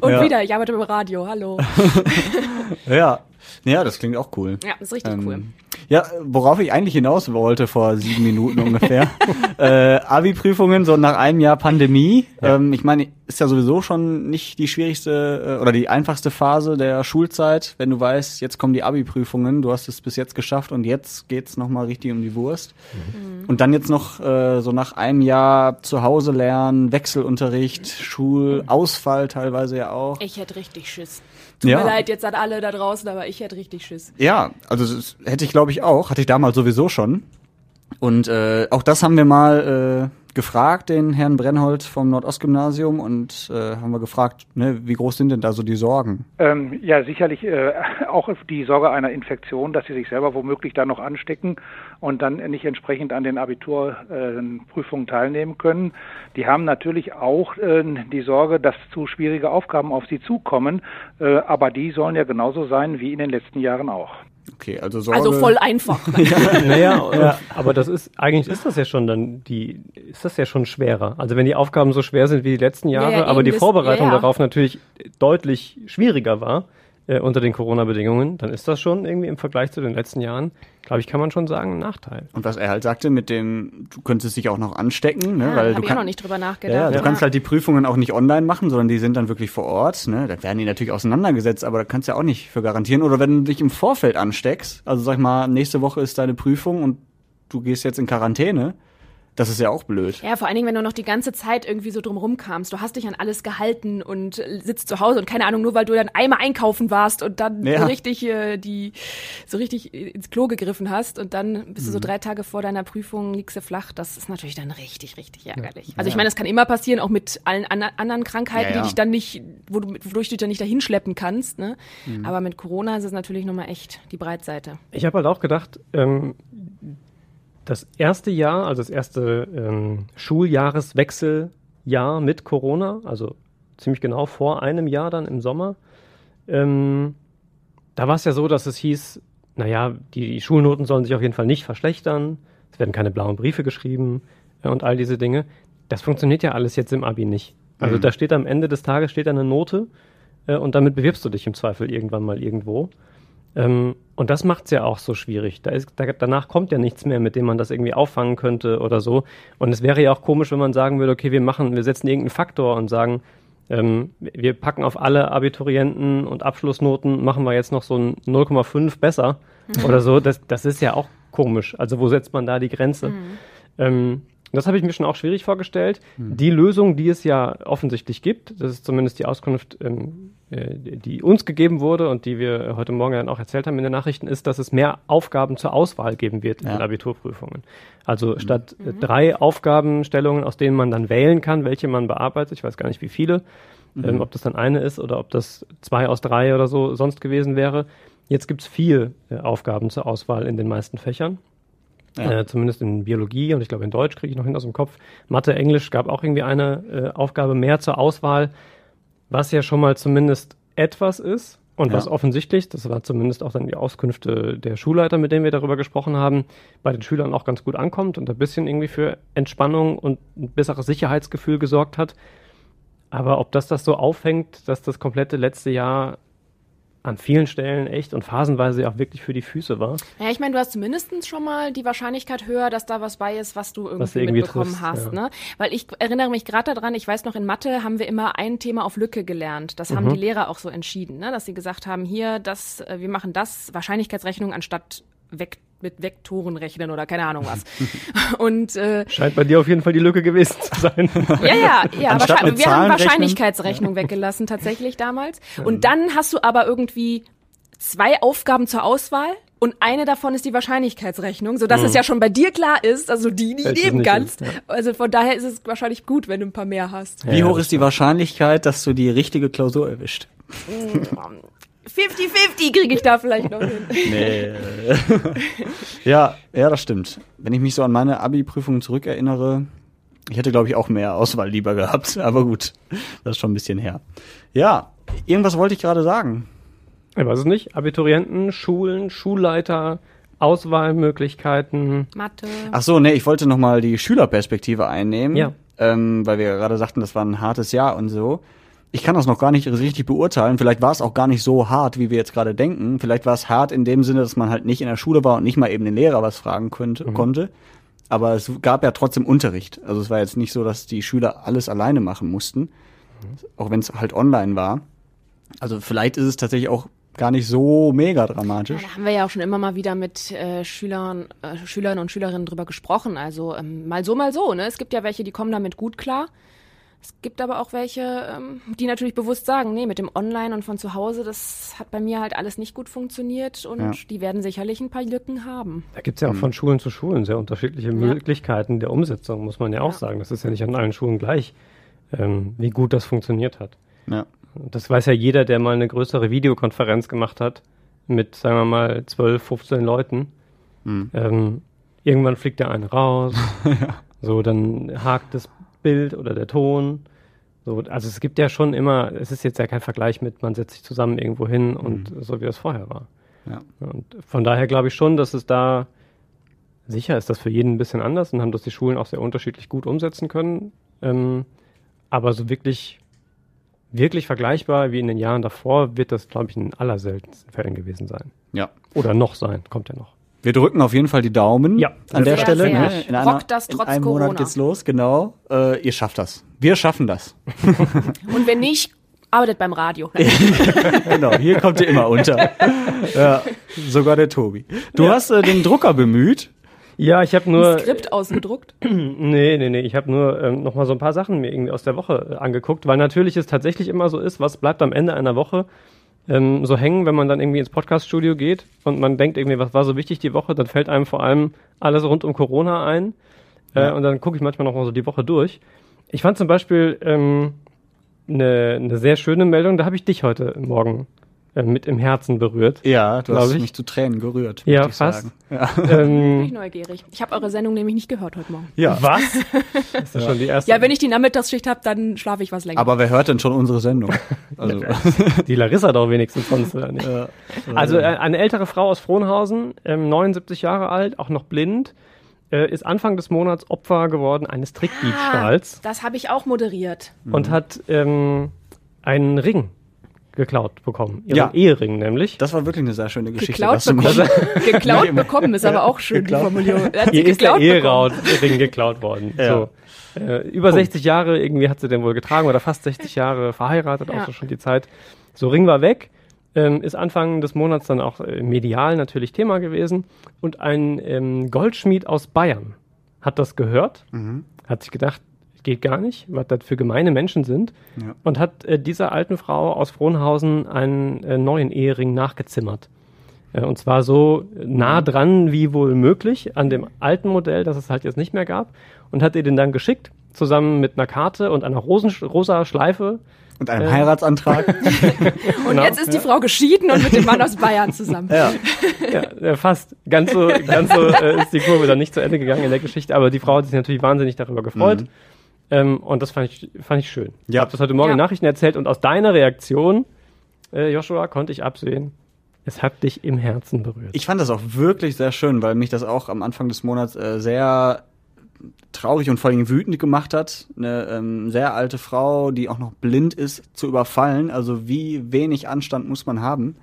Speaker 5: Und
Speaker 4: Ja.
Speaker 5: wieder, ich arbeite im Radio, hallo.
Speaker 4: Ja. Ja, das klingt auch cool.
Speaker 5: Ja, das ist richtig
Speaker 4: Ähm,
Speaker 5: cool.
Speaker 4: Ja, worauf ich eigentlich hinaus wollte vor sieben Minuten ungefähr. äh, Abi-Prüfungen so nach einem Jahr Pandemie. Ähm, ich meine, ist ja sowieso schon nicht die schwierigste äh, oder die einfachste Phase der Schulzeit, wenn du weißt, jetzt kommen die Abi-Prüfungen, du hast es bis jetzt geschafft und jetzt geht's noch mal richtig um die Wurst. Und dann jetzt noch äh, so nach einem Jahr zu Hause lernen, Wechselunterricht, Schulausfall teilweise ja auch.
Speaker 5: Ich hätte richtig Schiss. Tut
Speaker 4: Ja.
Speaker 5: mir leid jetzt an alle da draußen, aber ich hätte richtig Schiss.
Speaker 4: Ja, also das hätte ich glaube ich auch, hatte ich damals sowieso schon. Und äh, auch das haben wir mal äh, gefragt, den Herrn Brennholz vom Nordostgymnasium, und äh, haben wir gefragt, ne, wie groß sind denn da so die Sorgen?
Speaker 12: Ähm, ja, sicherlich äh, auch die Sorge einer Infektion, dass sie sich selber womöglich da noch anstecken und dann nicht entsprechend an den Abiturprüfungen äh, teilnehmen können. Die haben natürlich auch äh, die Sorge, dass zu schwierige Aufgaben auf sie zukommen, äh, aber die sollen ja genauso sein wie in den letzten Jahren auch.
Speaker 4: Okay, also Sorge.
Speaker 5: Also voll einfach.
Speaker 2: naja, ja. aber das ist, eigentlich ist das ja schon dann die, ist das ja schon schwerer. Also wenn die Aufgaben so schwer sind wie die letzten Jahre,
Speaker 5: ja,
Speaker 2: aber die Vorbereitung
Speaker 5: ja, ja.
Speaker 2: darauf natürlich deutlich schwieriger war, äh, unter den Corona-Bedingungen, dann ist das schon irgendwie im Vergleich zu den letzten Jahren, glaube ich, kann man schon sagen, ein Nachteil.
Speaker 4: Und was er halt sagte, mit dem, du könntest dich auch noch anstecken, ne?
Speaker 5: Ah,
Speaker 4: weil du
Speaker 5: ich auch
Speaker 4: kann-
Speaker 5: noch nicht drüber nachgedacht.
Speaker 4: Ja, ja, du
Speaker 5: Ja.
Speaker 4: kannst halt die Prüfungen auch nicht online machen, sondern die sind dann wirklich vor Ort. Ne? Da werden die natürlich auseinandergesetzt, aber da kannst du ja auch nicht für garantieren. Oder wenn du dich im Vorfeld ansteckst, also sag mal, nächste Woche ist deine Prüfung und du gehst jetzt in Quarantäne, das ist ja auch blöd.
Speaker 5: Ja, vor allen Dingen, wenn du noch die ganze Zeit irgendwie so drumrum kamst. Du hast dich an alles gehalten und sitzt zu Hause und keine Ahnung, nur weil du dann einmal einkaufen warst und dann
Speaker 4: Ja.
Speaker 5: so richtig äh, die so richtig ins Klo gegriffen hast und dann bist du so
Speaker 4: Mhm.
Speaker 5: drei Tage vor deiner Prüfung liegst du flach. Das ist natürlich dann richtig, richtig ärgerlich. Also
Speaker 4: Ja.
Speaker 5: ich meine, das kann immer passieren, auch mit allen an anderen Krankheiten,
Speaker 4: Ja, ja.
Speaker 5: die dich dann nicht, wo du, wodurch du dich dann nicht dahin schleppen kannst. Ne?
Speaker 2: Mhm.
Speaker 5: Aber mit Corona ist es natürlich nochmal echt die Breitseite.
Speaker 2: Ich habe halt auch gedacht, ähm, das erste Jahr, also das erste ähm, Schuljahreswechseljahr mit Corona, also ziemlich genau vor einem Jahr dann im Sommer, ähm, da war es ja so, dass es hieß, naja, die, die Schulnoten sollen sich auf jeden Fall nicht verschlechtern, es werden keine blauen Briefe geschrieben äh, und all diese Dinge. Das funktioniert ja alles jetzt im Abi nicht. Also
Speaker 4: Mhm.
Speaker 2: da steht am Ende des Tages steht eine Note äh, und damit bewirbst du dich im Zweifel irgendwann mal irgendwo. Ähm, und das macht es ja auch so schwierig. Da ist, da, danach kommt ja nichts mehr, mit dem man das irgendwie auffangen könnte oder so. Und es wäre ja auch komisch, wenn man sagen würde, okay, wir machen, wir setzen irgendeinen Faktor und sagen, ähm, wir packen auf alle Abiturienten und Abschlussnoten, machen wir jetzt noch so ein 0,5 besser oder so. Das, das ist ja auch komisch. Also wo setzt man da die Grenze? Ähm, das habe ich mir schon auch schwierig vorgestellt. Die Lösung, die es ja offensichtlich gibt, das ist zumindest die Auskunft, ähm, äh, die uns gegeben wurde und die wir heute Morgen dann auch erzählt haben in den Nachrichten, ist, dass es mehr Aufgaben zur Auswahl geben wird in
Speaker 4: Ja.
Speaker 2: den Abiturprüfungen. Also statt äh, drei Aufgabenstellungen, aus denen man dann wählen kann, welche man bearbeitet, ich weiß gar nicht wie viele,
Speaker 4: Mhm.
Speaker 2: ähm, ob das dann eine ist oder ob das zwei aus drei oder so sonst gewesen wäre. Jetzt gibt es vier äh, Aufgaben zur Auswahl in den meisten Fächern.
Speaker 4: Ja.
Speaker 2: Äh, zumindest in Biologie und ich glaube in Deutsch kriege ich noch hin aus dem Kopf. Mathe, Englisch gab auch irgendwie eine äh, Aufgabe mehr zur Auswahl, was ja schon mal zumindest etwas ist und
Speaker 4: Ja.
Speaker 2: was offensichtlich, das war zumindest auch dann die Auskünfte der Schulleiter, mit denen wir darüber gesprochen haben, bei den Schülern auch ganz gut ankommt und ein bisschen irgendwie für Entspannung und ein besseres Sicherheitsgefühl gesorgt hat. Aber ob das das so aufhängt, dass das komplette letzte Jahr an vielen Stellen echt und phasenweise auch wirklich für die Füße war.
Speaker 5: Ja, ich meine, du hast zumindest schon mal die Wahrscheinlichkeit höher, dass da was bei ist, was du irgendwie,
Speaker 2: Was du irgendwie
Speaker 5: mitbekommen
Speaker 2: triffst,
Speaker 5: hast.
Speaker 2: ja.
Speaker 5: Ne? Weil ich erinnere mich gerade daran, ich weiß noch, in Mathe haben wir immer ein Thema auf Lücke gelernt. Das haben
Speaker 2: Mhm.
Speaker 5: die Lehrer auch so entschieden, ne? dass sie gesagt haben, hier, das, äh, wir machen das, Wahrscheinlichkeitsrechnung anstatt Vek mit Vektoren rechnen oder keine Ahnung was. Und äh,
Speaker 2: Scheint bei dir auf jeden Fall die Lücke gewesen zu sein.
Speaker 5: ja, ja, ja. Wahrscheinlich, wir haben. Wahrscheinlichkeitsrechnung weggelassen tatsächlich damals. Und dann hast du aber irgendwie zwei Aufgaben zur Auswahl und eine davon ist die Wahrscheinlichkeitsrechnung, sodass
Speaker 2: Mhm.
Speaker 5: es ja schon bei dir klar ist, also die, die nehmen kannst.
Speaker 2: ist, ja.
Speaker 5: Also von daher ist es wahrscheinlich gut, wenn du ein paar mehr hast.
Speaker 4: Wie hoch ist die Wahrscheinlichkeit, dass du die richtige Klausur erwischt?
Speaker 5: 50-50 kriege ich da vielleicht noch hin.
Speaker 4: Nee. ja, ja, das stimmt. Wenn ich mich so an meine Abi-Prüfungen zurückerinnere, ich hätte, glaube ich, auch mehr Auswahl lieber gehabt. Aber gut, das ist schon ein bisschen her. Ja, irgendwas wollte ich gerade sagen.
Speaker 2: Ich weiß es nicht. Abiturienten, Schulen, Schulleiter, Auswahlmöglichkeiten.
Speaker 5: Mathe.
Speaker 4: Ach so, nee, ich wollte noch mal die Schülerperspektive einnehmen.
Speaker 2: Ja.
Speaker 4: Ähm, weil wir gerade sagten, das war ein hartes Jahr und so. Ich kann das noch gar nicht richtig beurteilen. Vielleicht war es auch gar nicht so hart, wie wir jetzt gerade denken. Vielleicht war es hart in dem Sinne, dass man halt nicht in der Schule war und nicht mal eben den Lehrer was fragen könnte, konnte. Aber es gab ja trotzdem Unterricht. Also es war jetzt nicht so, dass die Schüler alles alleine machen mussten. Auch wenn es halt online war. Also vielleicht ist es tatsächlich auch gar nicht so mega dramatisch.
Speaker 5: Da haben wir ja auch schon immer mal wieder mit äh, Schülern, äh, Schülern und Schülerinnen drüber gesprochen. Also ähm, mal so, mal so. Ne? Es gibt ja welche, die kommen damit gut klar. Es gibt aber auch welche, ähm, die natürlich bewusst sagen, nee, mit dem Online und von zu Hause, das hat bei mir halt alles nicht gut funktioniert und
Speaker 2: Ja.
Speaker 5: die werden sicherlich ein paar Lücken haben.
Speaker 2: Da gibt es ja auch von Schulen zu Schulen sehr unterschiedliche Möglichkeiten der Umsetzung, muss man ja auch sagen. Das ist ja nicht an allen Schulen gleich, ähm, wie gut das funktioniert hat.
Speaker 4: Ja.
Speaker 2: Das weiß ja jeder, der mal eine größere Videokonferenz gemacht hat mit, sagen wir mal, 12, 15 Leuten.
Speaker 4: Mhm.
Speaker 2: Ähm, irgendwann fliegt der eine raus. So, dann hakt das Bild oder der Ton. So, also es gibt ja schon immer, es ist jetzt ja kein Vergleich mit, man setzt sich zusammen irgendwo hin und so wie es vorher war.
Speaker 4: Ja.
Speaker 2: Und von daher glaube ich schon, dass es da sicher ist das für jeden ein bisschen anders und haben das die Schulen auch sehr unterschiedlich gut umsetzen können. Ähm, aber so wirklich, wirklich vergleichbar wie in den Jahren davor wird das, glaube ich, in allerseltensten Fällen gewesen sein.
Speaker 4: Ja.
Speaker 2: Oder noch sein, kommt ja noch.
Speaker 4: Wir drücken auf jeden Fall die Daumen
Speaker 2: Ja,
Speaker 4: an der
Speaker 5: sehr,
Speaker 4: Stelle.
Speaker 5: sehr.
Speaker 4: Ne? In,
Speaker 5: Rockt das
Speaker 4: in
Speaker 5: trotz
Speaker 4: einem
Speaker 5: Corona.
Speaker 4: Monat geht's los, genau. Äh, ihr schafft das. Wir schaffen das.
Speaker 5: Und wenn nicht, arbeitet beim Radio.
Speaker 4: genau, hier kommt ihr immer unter. ja, sogar der Tobi. Du hast äh, den Drucker bemüht.
Speaker 2: Ja, ich habe nur.
Speaker 5: Skript ausgedruckt.
Speaker 2: Nee, nee, nee. Ich habe nur ähm, noch mal so ein paar Sachen mir irgendwie aus der Woche äh, angeguckt, weil natürlich es tatsächlich immer so ist, was bleibt am Ende einer Woche ähm, so hängen, wenn man dann irgendwie ins Podcaststudio geht und man denkt irgendwie, was war so wichtig die Woche, dann fällt einem vor allem alles rund um Corona ein. Äh,
Speaker 4: Ja.
Speaker 2: Und dann gucke ich manchmal noch mal so die Woche durch. Ich fand zum Beispiel ähm, eine eine sehr schöne Meldung, da habe ich dich heute Morgen äh, mit im Herzen berührt.
Speaker 4: Ja, du hast
Speaker 2: ich.
Speaker 4: mich zu Tränen gerührt.
Speaker 2: Ja,
Speaker 4: ich
Speaker 2: fast.
Speaker 4: sagen. Ja.
Speaker 5: Bin ich
Speaker 2: Ähm,
Speaker 5: neugierig. Ich habe eure Sendung nämlich nicht gehört heute Morgen.
Speaker 4: ja.
Speaker 2: was? Ist das schon die erste?
Speaker 5: Ja, wenn ich die Nachmittagsschicht habe, dann schlafe ich was länger.
Speaker 4: Aber wer hört denn schon unsere Sendung? Also,
Speaker 2: Die Larissa doch wenigstens sonst oder nicht.
Speaker 4: ja.
Speaker 2: Also äh, eine ältere Frau aus Frohnhausen, ähm, 79 Jahre alt, auch noch blind, äh, ist Anfang des Monats Opfer geworden eines Trickdiebstahls
Speaker 5: Ah, das habe ich auch moderiert.
Speaker 2: und hat ähm, einen Ring geklaut bekommen. Ihren
Speaker 4: Ja.
Speaker 2: Ehering nämlich.
Speaker 4: Das war wirklich eine sehr schöne Geschichte.
Speaker 5: Geklaut bekommen. geklaut bekommen ist aber auch schön,
Speaker 4: Geklaut.
Speaker 5: die Formulierung. Er
Speaker 2: Ihr ist der
Speaker 5: geklaut bekommen.
Speaker 2: Ehering geklaut worden.
Speaker 4: Ja.
Speaker 2: So. Äh, über 60 Jahre irgendwie hat sie den wohl getragen oder fast 60 Jahre verheiratet, auch
Speaker 5: Ja.
Speaker 2: so schon die Zeit. So, Ring war weg. Ähm, ist Anfang des Monats dann auch äh, medial natürlich Thema gewesen. Und ein ähm, Goldschmied aus Bayern hat das gehört,
Speaker 4: Mhm.
Speaker 2: hat sich gedacht, geht gar nicht, was das für gemeine Menschen sind.
Speaker 4: Ja.
Speaker 2: Und hat äh, dieser alten Frau aus Frohnhausen einen äh, neuen Ehering nachgezimmert. Äh, und zwar so nah dran wie wohl möglich an dem alten Modell, das es halt jetzt nicht mehr gab. Und hat ihr den dann geschickt, zusammen mit einer Karte und einer Rosen rosa Schleife.
Speaker 4: Und einem
Speaker 2: Äh.
Speaker 4: Heiratsantrag.
Speaker 5: Und
Speaker 2: Genau.
Speaker 5: jetzt ist die Frau geschieden und mit dem Mann aus Bayern zusammen.
Speaker 4: ja.
Speaker 2: Ja, ja, fast. Ganz so, ganz so äh, ist die Kurve dann nicht zu Ende gegangen in der Geschichte, aber die Frau hat sich natürlich wahnsinnig darüber gefreut.
Speaker 4: Mhm.
Speaker 2: Ähm, und das fand ich, fand ich schön. Ich
Speaker 4: Ja.
Speaker 2: habe das heute Morgen in
Speaker 5: Ja.
Speaker 2: Nachrichten erzählt und aus deiner Reaktion, äh, Joshua, konnte ich absehen, es hat dich im Herzen berührt.
Speaker 4: Ich fand das auch wirklich sehr schön, weil mich das auch am Anfang des Monats äh, sehr traurig und vor allem wütend gemacht hat, eine ähm, sehr alte Frau, die auch noch blind ist, zu überfallen. Also wie wenig Anstand muss man haben?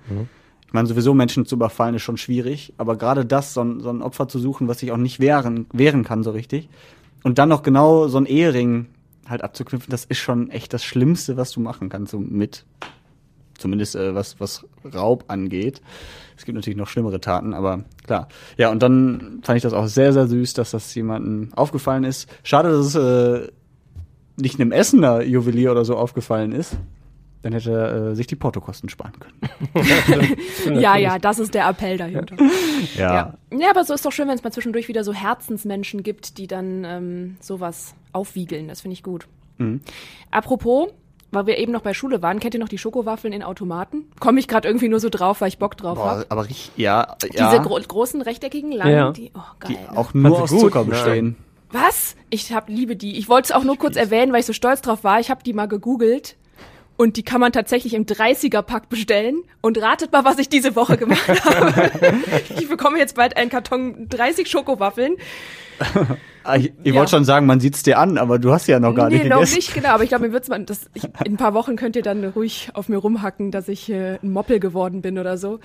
Speaker 4: Ich meine, sowieso Menschen zu überfallen ist schon schwierig, aber gerade das, so ein, so ein Opfer zu suchen, was sich auch nicht wehren, wehren kann so richtig, und dann noch genau so ein Ehering halt abzuknüpfen, das ist schon echt das Schlimmste, was du machen kannst, so mit zumindest äh, was, was Raub angeht. Es gibt natürlich noch schlimmere Taten, aber klar. Ja, und dann fand ich das auch sehr, sehr süß, dass das jemandem aufgefallen ist. Schade, dass es äh, nicht einem Essener Juwelier oder so aufgefallen ist. Dann hätte er äh, sich die Portokosten sparen können.
Speaker 5: Ja, ja, das ist der Appell dahinter.
Speaker 4: Ja.
Speaker 5: Ja. ja, aber so ist doch schön, wenn es mal zwischendurch wieder so Herzensmenschen gibt, die dann ähm, sowas aufwiegeln. Das finde ich gut.
Speaker 4: Mhm.
Speaker 5: Apropos, weil wir eben noch bei Schule waren, kennt ihr noch die Schokowaffeln in Automaten? Komme ich gerade irgendwie nur so drauf, weil ich Bock drauf habe.
Speaker 4: aber richtig, ja,
Speaker 5: Diese
Speaker 4: ja,
Speaker 5: gro großen, rechteckigen, langen,
Speaker 2: Ja.
Speaker 5: die, oh
Speaker 4: die
Speaker 5: geil. ne?
Speaker 4: auch nur
Speaker 2: Fandst
Speaker 4: aus
Speaker 2: gut?
Speaker 4: Zucker bestehen.
Speaker 5: Was? Ich hab, liebe die. Ich wollte es auch nur kurz erwähnen, weil ich so stolz drauf war. Ich habe die mal gegoogelt. Und die kann man tatsächlich im 30er-Pack bestellen. Und ratet mal, was ich diese Woche gemacht habe. ich bekomme jetzt bald einen Karton 30 Schokowaffeln.
Speaker 4: Ah, ich ich
Speaker 5: Ja.
Speaker 4: wollte schon sagen, man sieht's dir an, aber du hast ja noch gar
Speaker 5: nee,
Speaker 4: nicht
Speaker 5: noch
Speaker 4: gegessen.
Speaker 5: nicht, genau. Aber ich glaube, mir wird's mal, das, ich, in ein paar Wochen könnt ihr dann ruhig auf mir rumhacken, dass ich äh, ein Moppel geworden bin oder so.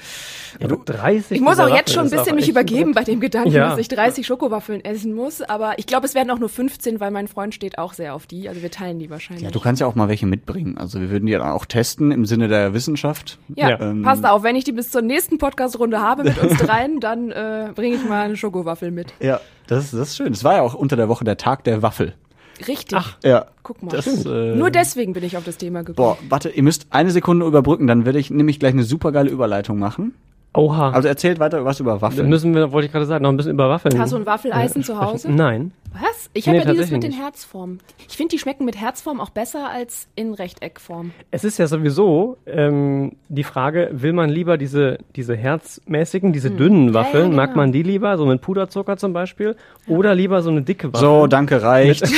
Speaker 2: Ja, du, 30
Speaker 5: Ich muss auch jetzt schon ein bisschen mich übergeben
Speaker 2: gut.
Speaker 5: bei dem Gedanken,
Speaker 2: Ja.
Speaker 5: dass ich 30 Schokowaffeln essen muss. Aber ich glaube, es werden auch nur 15, weil mein Freund steht auch sehr auf die. Also wir teilen die wahrscheinlich.
Speaker 4: Ja, du kannst ja auch mal welche mitbringen. Also wir würden die dann auch testen im Sinne der Wissenschaft.
Speaker 5: Ja,
Speaker 4: Ähm,
Speaker 5: passt auf, wenn ich die bis zur nächsten Podcast-Runde habe mit uns dreien, dann äh, bringe ich mal eine Schokowaffel mit.
Speaker 4: Ja, das, ist- das ist schön. Es war ja auch unter der Woche der Tag der Waffel.
Speaker 5: Richtig.
Speaker 2: Ach,
Speaker 4: Ja.
Speaker 5: Guck mal.
Speaker 4: Das, äh,
Speaker 5: Nur deswegen bin ich auf das Thema gekommen.
Speaker 4: Boah, warte, ihr müsst eine Sekunde überbrücken, dann werde ich nämlich gleich eine supergeile Überleitung machen.
Speaker 2: Oha.
Speaker 4: Also erzählt weiter was über
Speaker 2: Dann
Speaker 4: Waffeln.
Speaker 2: müssen wir, wollte ich gerade sagen, noch ein bisschen über Waffeln.
Speaker 5: Hast du ein Waffeleisen zu Hause?
Speaker 2: Nein.
Speaker 5: Was? Ich
Speaker 2: Nee,
Speaker 5: habe ja dieses mit den
Speaker 2: nicht.
Speaker 5: Herzformen. Ich finde, die schmecken mit Herzform auch besser als in Rechteckform.
Speaker 2: Es ist ja sowieso ähm, die Frage, will man lieber diese, diese herzmäßigen, diese dünnen
Speaker 5: Hm. Ja, ja,
Speaker 2: Waffeln, mag
Speaker 5: genau.
Speaker 2: man die lieber, so mit Puderzucker zum Beispiel, oder lieber so eine dicke Waffel?
Speaker 4: So, danke, reicht.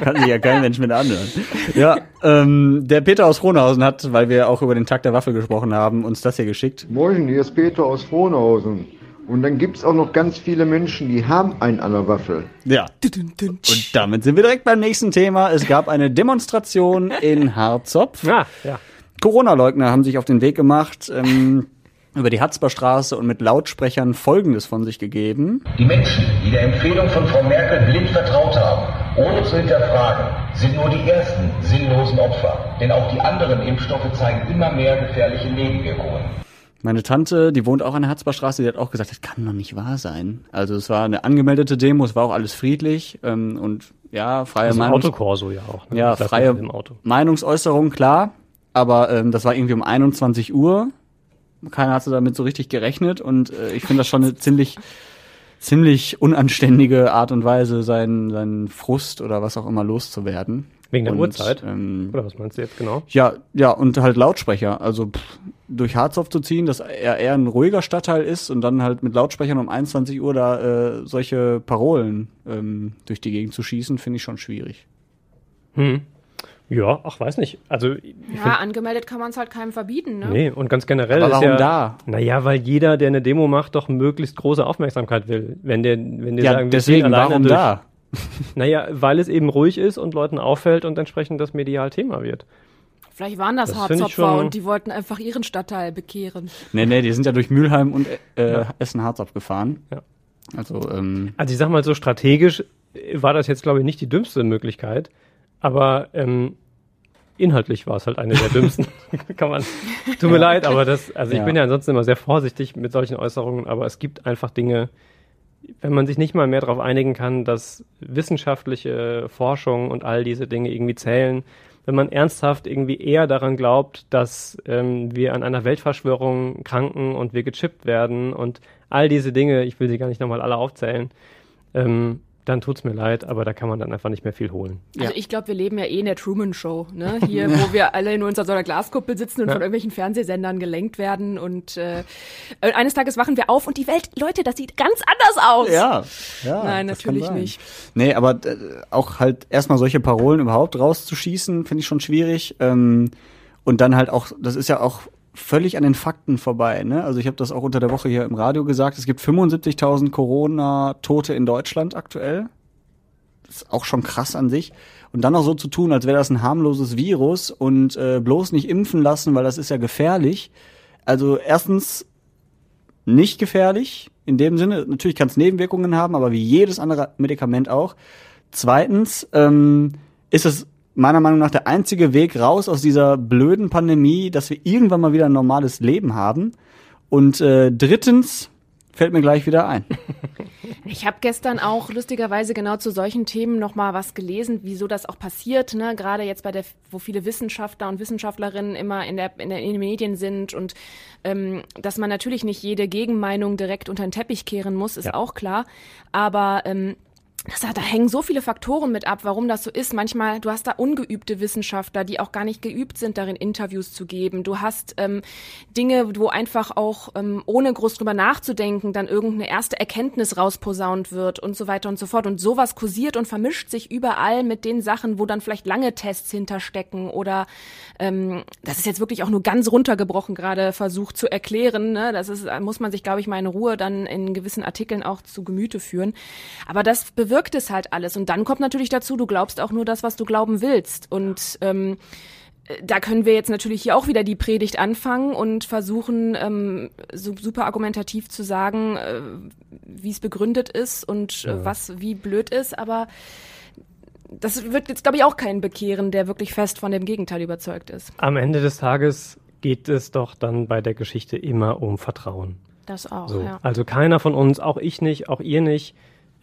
Speaker 4: Kann sich ja kein Mensch mit anhören. Ja, ähm, der Peter aus Frohnhausen hat, weil wir auch über den Tag der Waffel gesprochen haben, uns das hier geschickt.
Speaker 13: Moin, hier ist Peter aus Frohnhausen. Und dann gibt's auch noch ganz viele Menschen, die haben einen an der Waffel.
Speaker 4: Ja. Und damit sind wir direkt beim nächsten Thema. Es gab eine Demonstration in Harzopf.
Speaker 2: Ah, ja.
Speaker 4: Corona-Leugner haben sich auf den Weg gemacht, ähm, über die Hatzberstraße und mit Lautsprechern Folgendes von sich gegeben.
Speaker 14: Die Menschen, die der Empfehlung von Frau Merkel blind vertraut haben, ohne zu hinterfragen, sind nur die ersten sinnlosen Opfer. Denn auch die anderen Impfstoffe zeigen immer mehr gefährliche Nebenwirkungen.
Speaker 4: Meine Tante, die wohnt auch an der Hatzberstraße, die hat auch gesagt, das kann doch nicht wahr sein. Also es war eine angemeldete Demo, es war auch alles friedlich ähm, und ja, freie
Speaker 2: Also
Speaker 4: Meinungs
Speaker 2: Autokorso ja auch. Ne?
Speaker 4: ja, freie. Meinungsäußerung, klar, aber ähm, das war irgendwie um 21 Uhr. Keiner hatte damit so richtig gerechnet und äh, ich finde das schon eine ziemlich ziemlich unanständige Art und Weise, seinen, seinen Frust oder was auch immer loszuwerden.
Speaker 2: Wegen der
Speaker 4: Und,
Speaker 2: Uhrzeit?
Speaker 4: Ähm,
Speaker 2: Oder was meinst du jetzt genau?
Speaker 4: ja, ja, und halt Lautsprecher. Also pff, durch Harzopf zu ziehen, dass er eher ein ruhiger Stadtteil ist und dann halt mit Lautsprechern um 21 Uhr da äh, solche Parolen ähm, durch die Gegend zu schießen, finde ich schon schwierig.
Speaker 2: Hm. Ja, ach, weiß nicht. Also, ich
Speaker 5: Ja,
Speaker 2: find-
Speaker 5: angemeldet kann man es halt keinem verbieten, ne?
Speaker 2: Nee, und ganz generell
Speaker 4: Aber
Speaker 2: ist
Speaker 4: warum
Speaker 2: ja,
Speaker 4: da?
Speaker 2: Naja, weil jeder, der eine Demo macht, doch möglichst große Aufmerksamkeit will. Wenn der, wenn der
Speaker 4: Ja,
Speaker 2: sagen, wir
Speaker 4: deswegen,
Speaker 2: ziehen alleine
Speaker 4: warum
Speaker 2: durch,
Speaker 4: da?
Speaker 2: Naja, weil es eben ruhig ist und Leuten auffällt und entsprechend das medial Thema wird.
Speaker 5: Vielleicht waren das,
Speaker 2: Das
Speaker 5: Harzopfer und die wollten einfach ihren Stadtteil bekehren.
Speaker 4: Nee, nee, die sind ja durch Mülheim und äh,
Speaker 2: Ja.
Speaker 4: Essen-Harzopf gefahren.
Speaker 2: Ja.
Speaker 4: Also, ähm,
Speaker 2: Also ich sag mal so strategisch war das jetzt, glaube ich, nicht die dümmste Möglichkeit, aber ähm, inhaltlich war es halt eine der dümmsten. Kann man. Tut mir leid, aber das, also ich
Speaker 4: Ja.
Speaker 2: bin ja ansonsten immer sehr vorsichtig mit solchen Äußerungen, aber es gibt einfach Dinge, wenn man sich nicht mal mehr darauf einigen kann, dass wissenschaftliche Forschung und all diese Dinge irgendwie zählen, wenn man ernsthaft irgendwie eher daran glaubt, dass ähm, wir an einer Weltverschwörung kranken und wir gechippt werden und all diese Dinge, ich will sie gar nicht nochmal alle aufzählen, ähm, dann tut's mir leid, aber da kann man dann einfach nicht mehr viel holen.
Speaker 5: Also ich glaube, wir leben ja eh in der Truman Show, ne? Hier, wo wir alle in unserer so einer Glaskuppel sitzen und
Speaker 2: Ja.
Speaker 5: von irgendwelchen Fernsehsendern gelenkt werden und äh, eines Tages wachen wir auf und die Welt, Leute, das sieht ganz anders aus.
Speaker 4: ja, ja.
Speaker 5: Nein,
Speaker 4: das kann
Speaker 5: natürlich
Speaker 4: sein.
Speaker 5: nicht.
Speaker 4: Nee, aber äh, auch halt erstmal solche Parolen überhaupt rauszuschießen, finde ich schon schwierig. Ähm, und dann halt auch, das ist ja auch völlig an den Fakten vorbei. Ne? Also ich habe das auch unter der Woche hier im Radio gesagt. Es gibt 75.000 Corona-Tote in Deutschland aktuell. Das ist auch schon krass an sich. Und dann noch so zu tun, als wäre das ein harmloses Virus und äh, bloß nicht impfen lassen, weil das ist ja gefährlich. Also erstens nicht gefährlich in dem Sinne. Natürlich kann es Nebenwirkungen haben, aber wie jedes andere Medikament auch. Zweitens ähm, ist es meiner Meinung nach der einzige Weg raus aus dieser blöden Pandemie, dass wir irgendwann mal wieder ein normales Leben haben. Und äh, drittens fällt mir gleich wieder ein.
Speaker 5: Ich habe gestern auch lustigerweise genau zu solchen Themen noch mal was gelesen, wieso das auch passiert, ne? Gerade jetzt bei der, wo viele Wissenschaftler und Wissenschaftlerinnen immer in der in, der, in den Medien sind und ähm, dass man natürlich nicht jede Gegenmeinung direkt unter den Teppich kehren muss, ist
Speaker 2: Ja.
Speaker 5: auch klar. Aber ähm, das, da hängen so viele Faktoren mit ab, warum das so ist. Manchmal, du hast da ungeübte Wissenschaftler, die auch gar nicht geübt sind, darin Interviews zu geben. Du hast ähm, Dinge, wo einfach auch, ähm, ohne groß drüber nachzudenken, dann irgendeine erste Erkenntnis rausposaunt wird und so weiter und so fort. Und sowas kursiert und vermischt sich überall mit den Sachen, wo dann vielleicht lange Tests hinterstecken oder ähm, das ist jetzt wirklich auch nur ganz runtergebrochen gerade versucht zu erklären. Ne? Das ist, muss man sich, glaube ich, mal in Ruhe dann in gewissen Artikeln auch zu Gemüte führen. Aber das bewirkt es halt alles. Und dann kommt natürlich dazu, du glaubst auch nur das, was du glauben willst. Und ähm, da können wir jetzt natürlich hier auch wieder die Predigt anfangen und versuchen, ähm, so super argumentativ zu sagen, äh, wie es begründet ist und äh,
Speaker 2: Ja.
Speaker 5: was wie blöd ist. Aber das wird jetzt, glaube ich, auch keinen bekehren, der wirklich fest von dem Gegenteil überzeugt ist.
Speaker 2: Am Ende des Tages geht es doch dann bei der Geschichte immer um Vertrauen.
Speaker 5: Das auch,
Speaker 2: So.
Speaker 5: ja.
Speaker 2: Also keiner von uns, auch ich nicht, auch ihr nicht,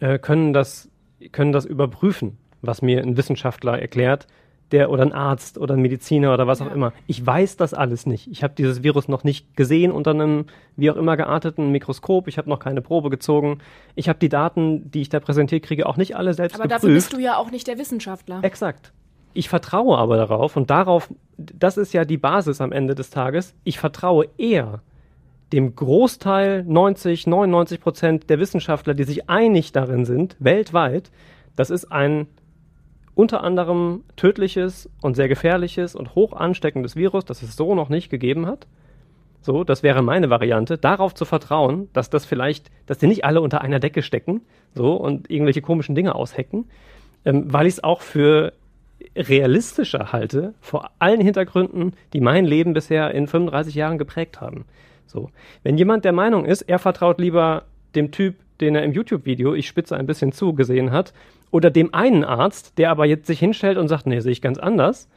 Speaker 2: äh, können das können das überprüfen, was mir ein Wissenschaftler erklärt, der oder ein Arzt oder ein Mediziner oder was auch immer. Ich weiß das alles nicht. Ich habe dieses Virus noch nicht gesehen unter einem wie auch immer gearteten Mikroskop. Ich habe noch keine Probe gezogen. Ich habe die Daten, die ich da präsentiert kriege, auch nicht alle selbst
Speaker 5: Aber
Speaker 2: geprüft.
Speaker 5: dafür bist du ja auch nicht der Wissenschaftler.
Speaker 2: Exakt. Ich vertraue aber darauf und darauf, das ist ja die Basis am Ende des Tages. Ich vertraue eher dem Großteil 90, 99 Prozent der Wissenschaftler, die sich einig darin sind, weltweit, das ist ein unter anderem tödliches und sehr gefährliches und hoch ansteckendes Virus, das es so noch nicht gegeben hat. So, das wäre meine Variante, darauf zu vertrauen, dass das vielleicht, dass die nicht alle unter einer Decke stecken, so und irgendwelche komischen Dinge aushecken, ähm, weil ich es auch für realistischer halte, vor allen Hintergründen, die mein Leben bisher in 35 Jahren geprägt haben. So, wenn jemand der Meinung ist, er vertraut lieber dem Typ, den er im YouTube-Video, ich spitze ein bisschen zu, gesehen hat, oder dem einen Arzt, der aber jetzt sich hinstellt und sagt, nee, sehe ich ganz anders,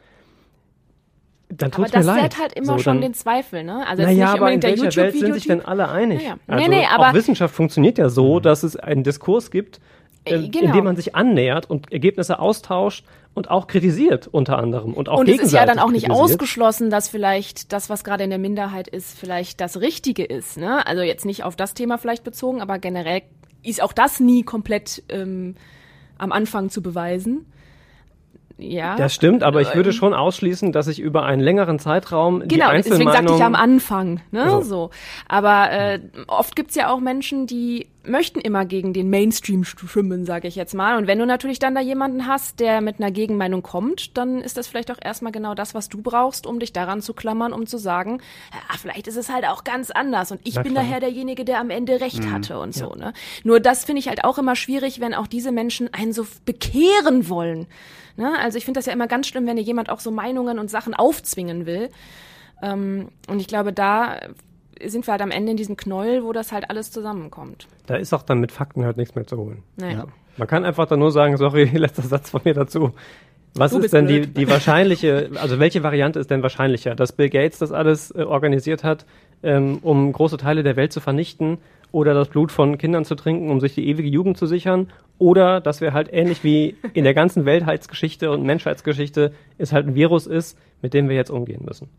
Speaker 2: dann
Speaker 5: Aber
Speaker 2: tut's mir
Speaker 5: das
Speaker 2: leid.
Speaker 5: sät halt immer
Speaker 2: So,
Speaker 5: schon den Zweifel, ne? Also
Speaker 2: naja,
Speaker 5: nicht
Speaker 2: aber in welcher Welt sind sich denn alle einig?
Speaker 5: Ja, ja.
Speaker 2: Also
Speaker 5: Nee, nee, aber-
Speaker 2: auch Wissenschaft funktioniert ja so, dass es einen Diskurs gibt, äh,
Speaker 5: Äh, genau.
Speaker 2: in dem man sich annähert und Ergebnisse austauscht und auch kritisiert unter anderem und auch
Speaker 5: und es ist ja dann auch nicht
Speaker 2: kritisiert.
Speaker 5: ausgeschlossen, dass vielleicht das, was gerade in der Minderheit ist, vielleicht das Richtige ist. Ne? Also jetzt nicht auf das Thema vielleicht bezogen, aber generell ist auch das nie komplett ähm, am Anfang zu beweisen. Ja.
Speaker 2: Das stimmt, aber ich würde
Speaker 5: Ähm,
Speaker 2: schon ausschließen, dass ich über einen längeren Zeitraum die
Speaker 5: Genau, deswegen sagte ich ja am Anfang, ne,
Speaker 2: So.
Speaker 5: so. Aber äh, oft gibt's ja auch Menschen, die möchten immer gegen den Mainstream schwimmen, sage ich jetzt mal. Und wenn du natürlich dann da jemanden hast, der mit einer Gegenmeinung kommt, dann ist das vielleicht auch erstmal genau das, was du brauchst, um dich daran zu klammern, um zu sagen, ah, vielleicht ist es halt auch ganz anders und ich
Speaker 15: Na
Speaker 5: bin
Speaker 15: klar.
Speaker 5: daher derjenige, der am Ende recht
Speaker 15: Mhm.
Speaker 5: hatte und so, ne. Nur das finde ich halt auch immer schwierig, wenn auch diese Menschen einen so bekehren wollen. Ne? Also ich finde das ja immer ganz schlimm, wenn dir jemand auch so Meinungen und Sachen aufzwingen will. Ähm, und ich glaube, da sind wir halt am Ende in diesem Knäuel, wo das halt alles zusammenkommt.
Speaker 2: Da ist auch dann mit Fakten halt nichts mehr zu holen.
Speaker 5: Nee. Ja.
Speaker 2: Man kann einfach dann nur sagen, sorry, letzter Satz von mir dazu. Was
Speaker 5: Du
Speaker 2: ist denn die, die wahrscheinliche, also welche Variante ist denn wahrscheinlicher? Dass Bill Gates das alles äh, organisiert hat, ähm, um große Teile der Welt zu vernichten oder das Blut von Kindern zu trinken, um sich die ewige Jugend zu sichern? Oder dass wir halt ähnlich wie in der ganzen Weltheitsgeschichte und Menschheitsgeschichte es halt ein Virus ist, mit dem wir jetzt umgehen müssen?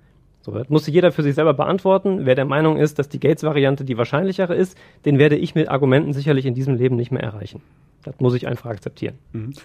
Speaker 2: So, das muss jeder für sich selber beantworten. Wer der Meinung ist, dass die Gates-Variante die wahrscheinlichere ist, den werde ich mit Argumenten sicherlich in diesem Leben nicht mehr erreichen. Das muss ich einfach akzeptieren.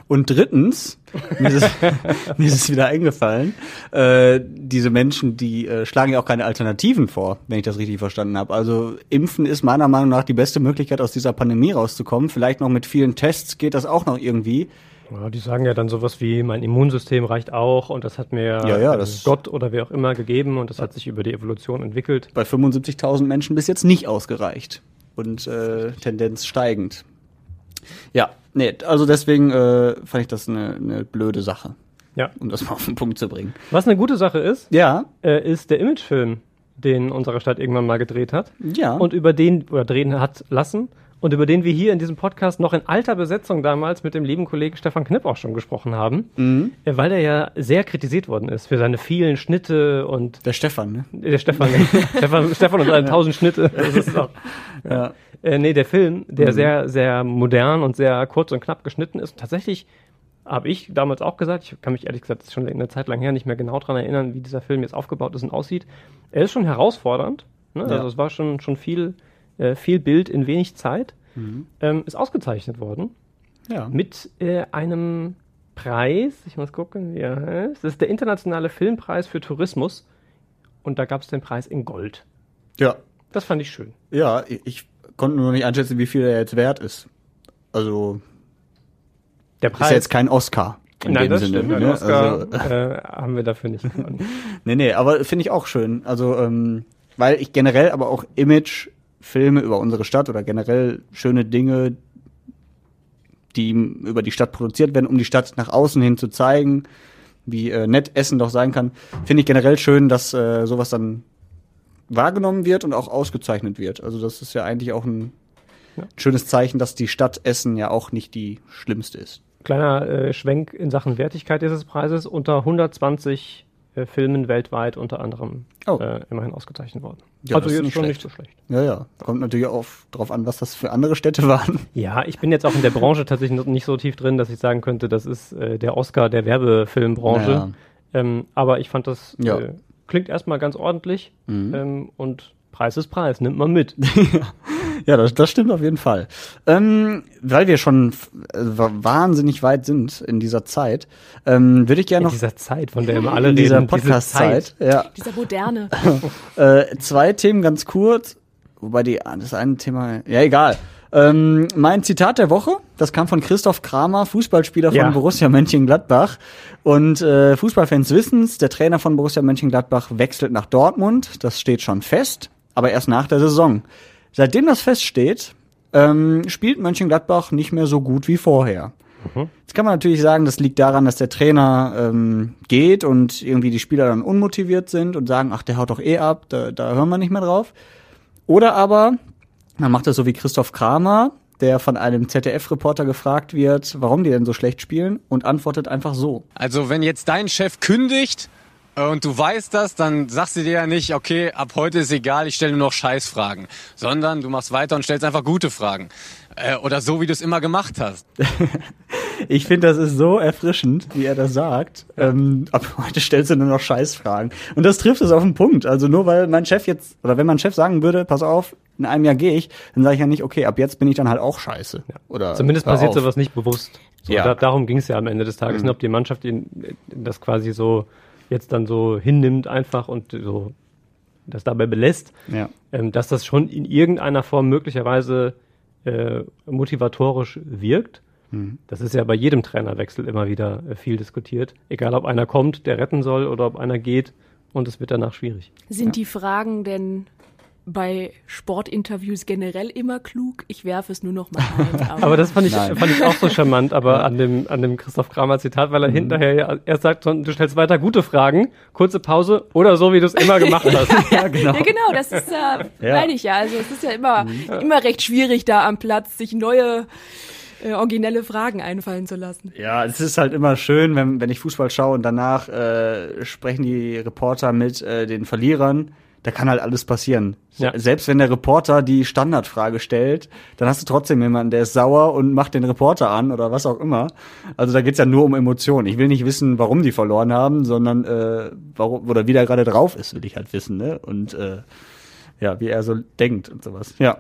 Speaker 4: Und drittens, mir ist, es, mir ist es wieder eingefallen, äh, diese Menschen, die äh, schlagen ja auch keine Alternativen vor, wenn ich das richtig verstanden habe. Also Impfen ist meiner Meinung nach die beste Möglichkeit, aus dieser Pandemie rauszukommen. Vielleicht noch mit vielen Tests geht das auch noch irgendwie.
Speaker 2: Ja, die sagen ja dann sowas wie, mein Immunsystem reicht auch und das hat mir
Speaker 4: Ja, ja,
Speaker 2: äh,
Speaker 4: das-
Speaker 2: Gott oder wer auch immer gegeben und das hat sich über die Evolution entwickelt.
Speaker 4: Bei 75.000 Menschen bis jetzt nicht ausgereicht und äh, Tendenz steigend. Ja, nee, also deswegen äh, fand ich das eine, eine blöde Sache.
Speaker 2: Ja.
Speaker 4: Um das mal auf den Punkt zu bringen.
Speaker 2: Was eine gute Sache ist,
Speaker 4: ja.
Speaker 2: äh, ist der Imagefilm, den unsere Stadt irgendwann mal gedreht hat.
Speaker 4: Ja.
Speaker 2: Und über den, oder drehen hat lassen. Und über den wir hier in diesem Podcast noch in alter Besetzung damals mit dem lieben Kollegen Stefan Knipp auch schon gesprochen haben.
Speaker 4: Mhm.
Speaker 2: Äh, Weil der ja sehr kritisiert worden ist für seine vielen Schnitte und.
Speaker 4: Der Stefan, ne?
Speaker 2: Der Stefan? Stefan, Stefan und seine tausend Schnitte. Das ist auch,
Speaker 4: Ja.
Speaker 2: Äh, nee, der Film, der
Speaker 4: Mhm.
Speaker 2: sehr, sehr modern und sehr kurz und knapp geschnitten ist. Tatsächlich habe ich damals auch gesagt, ich kann mich ehrlich gesagt schon eine Zeit lang her nicht mehr genau daran erinnern, wie dieser Film jetzt aufgebaut ist und aussieht. Er ist schon herausfordernd. Ne?
Speaker 4: Ja.
Speaker 2: Also es war schon, schon viel, äh, viel Bild in wenig Zeit.
Speaker 4: Mhm.
Speaker 2: Ähm, ist ausgezeichnet worden.
Speaker 4: Ja.
Speaker 2: Mit äh, einem Preis, ich muss gucken, wie er heißt. Das ist der Internationale Filmpreis für Tourismus. Und da gab es den Preis in Gold.
Speaker 4: Ja.
Speaker 2: Das fand ich schön.
Speaker 4: Ja, ich, ich konnte nur nicht einschätzen, wie viel er jetzt wert ist. Also
Speaker 2: Der
Speaker 4: ist
Speaker 2: Preis-
Speaker 4: ja jetzt kein Oscar. In
Speaker 2: Nein,
Speaker 4: dem
Speaker 2: das
Speaker 4: Sinne,
Speaker 2: stimmt.
Speaker 4: ne?
Speaker 2: Oscar
Speaker 4: Also,
Speaker 2: äh, haben wir dafür nicht gewonnen.
Speaker 4: nee, nee, aber finde ich auch schön. Also, ähm, weil ich generell aber auch Image-Filme über unsere Stadt oder generell schöne Dinge, die über die Stadt produziert werden, um die Stadt nach außen hin zu zeigen, wie äh, nett Essen doch sein kann, finde ich generell schön, dass äh, sowas dann wahrgenommen wird und auch ausgezeichnet wird. Also das ist ja eigentlich auch ein schönes Zeichen, dass die Stadt Essen ja auch nicht die schlimmste ist.
Speaker 2: Kleiner äh, Schwenk in Sachen Wertigkeit dieses Preises. Unter 120 äh, Filmen weltweit unter anderem
Speaker 4: Oh.
Speaker 2: äh, immerhin ausgezeichnet worden.
Speaker 4: Ja,
Speaker 2: also jetzt
Speaker 4: nicht
Speaker 2: schon
Speaker 4: schlecht.
Speaker 2: nicht so schlecht.
Speaker 4: Ja, ja. Kommt natürlich auch drauf an, was das für andere Städte waren.
Speaker 2: Ja, ich bin jetzt auch in der Branche tatsächlich nicht so tief drin, dass ich sagen könnte, das ist äh, der Oscar der Werbefilmbranche.
Speaker 4: Ja.
Speaker 2: Ähm, aber ich fand das
Speaker 4: Ja.
Speaker 2: äh, klingt erstmal ganz ordentlich
Speaker 4: Mhm.
Speaker 2: ähm, und Preis ist Preis, nimmt man mit.
Speaker 4: Ja, das, das stimmt auf jeden Fall. Ähm, weil wir schon äh, wa- wahnsinnig weit sind in dieser Zeit, ähm, würde ich gerne
Speaker 2: In
Speaker 4: noch
Speaker 2: dieser Zeit, von der immer alle
Speaker 4: in dieser
Speaker 2: reden, diese
Speaker 4: Podcast-Zeit,
Speaker 2: Zeit.
Speaker 4: ja,
Speaker 5: Dieser moderne.
Speaker 4: äh, zwei Themen ganz kurz, wobei die das eine Thema, ja egal. Ähm, mein Zitat der Woche, das kam von Christoph Kramer, Fußballspieler von
Speaker 2: Ja.
Speaker 4: Borussia Mönchengladbach. Und äh, Fußballfans wissen's, der Trainer von Borussia Mönchengladbach wechselt nach Dortmund. Das steht schon fest, aber erst nach der Saison. Seitdem das feststeht, ähm, spielt Mönchengladbach nicht mehr so gut wie vorher. Jetzt kann man natürlich sagen, das liegt daran, dass der Trainer ähm, geht und irgendwie die Spieler dann unmotiviert sind und sagen, ach, der haut doch eh ab, da, da hören wir nicht mehr drauf. Oder aber man macht das so wie Christoph Kramer, der von einem ZDF-Reporter gefragt wird, warum die denn so schlecht spielen und antwortet einfach so.
Speaker 15: Also wenn jetzt dein Chef kündigt und du weißt das, dann sagst du dir ja nicht, okay, ab heute ist egal, ich stelle nur noch Scheißfragen, sondern du machst weiter und stellst einfach gute Fragen. Äh, oder so, wie du es immer gemacht hast.
Speaker 4: Ich finde, das ist so erfrischend, wie er das sagt. Ähm, ab heute stellst du nur noch Scheißfragen. Und das trifft es auf den Punkt. Also nur weil mein Chef jetzt, oder wenn mein Chef sagen würde, pass auf, in einem Jahr gehe ich, dann sage ich ja nicht, okay, ab jetzt bin ich dann halt auch scheiße. Oder
Speaker 2: Zumindest passiert
Speaker 4: auf.
Speaker 2: sowas nicht bewusst. So,
Speaker 4: Ja.
Speaker 2: da, darum ging es ja am Ende des Tages,
Speaker 4: Mhm.
Speaker 2: ob die Mannschaft ihn, äh, das quasi so jetzt dann so hinnimmt einfach und so das dabei belässt,
Speaker 4: Ja.
Speaker 2: ähm, dass das schon in irgendeiner Form möglicherweise äh, motivatorisch wirkt.
Speaker 4: Mhm.
Speaker 2: Das ist ja bei jedem Trainerwechsel immer wieder äh, viel diskutiert. Egal, ob einer kommt, der retten soll, oder ob einer geht und es wird danach schwierig.
Speaker 5: Sind die Fragen denn bei Sportinterviews generell immer klug? Ich werfe es nur noch mal ein.
Speaker 2: Aber das fand ich,
Speaker 4: Nein.
Speaker 2: fand ich auch so charmant, aber an dem, an dem Christoph Kramer Zitat, weil er
Speaker 4: Mhm.
Speaker 2: hinterher ja erst sagt, du stellst weiter gute Fragen, kurze Pause oder so, wie du es immer gemacht hast.
Speaker 4: ja, genau.
Speaker 5: Ja, genau, das ist ja,
Speaker 2: Ja.
Speaker 5: meine ich ja. Also es ist ja immer,
Speaker 4: Mhm.
Speaker 5: immer recht schwierig, da am Platz sich neue, äh, originelle Fragen einfallen zu lassen.
Speaker 4: Ja, es ist halt immer schön, wenn, wenn ich Fußball schaue und danach äh, sprechen die Reporter mit äh, den Verlierern. Da kann halt alles passieren.
Speaker 2: Ja.
Speaker 4: Selbst wenn der Reporter die Standardfrage stellt, dann hast du trotzdem jemanden, der ist sauer und macht den Reporter an oder was auch immer. Also da geht's ja nur um Emotionen. Ich will nicht wissen, warum die verloren haben, sondern äh, warum oder wie der gerade drauf ist, will ich halt wissen. Ne? Und äh, ja, wie er so denkt und sowas. Ja.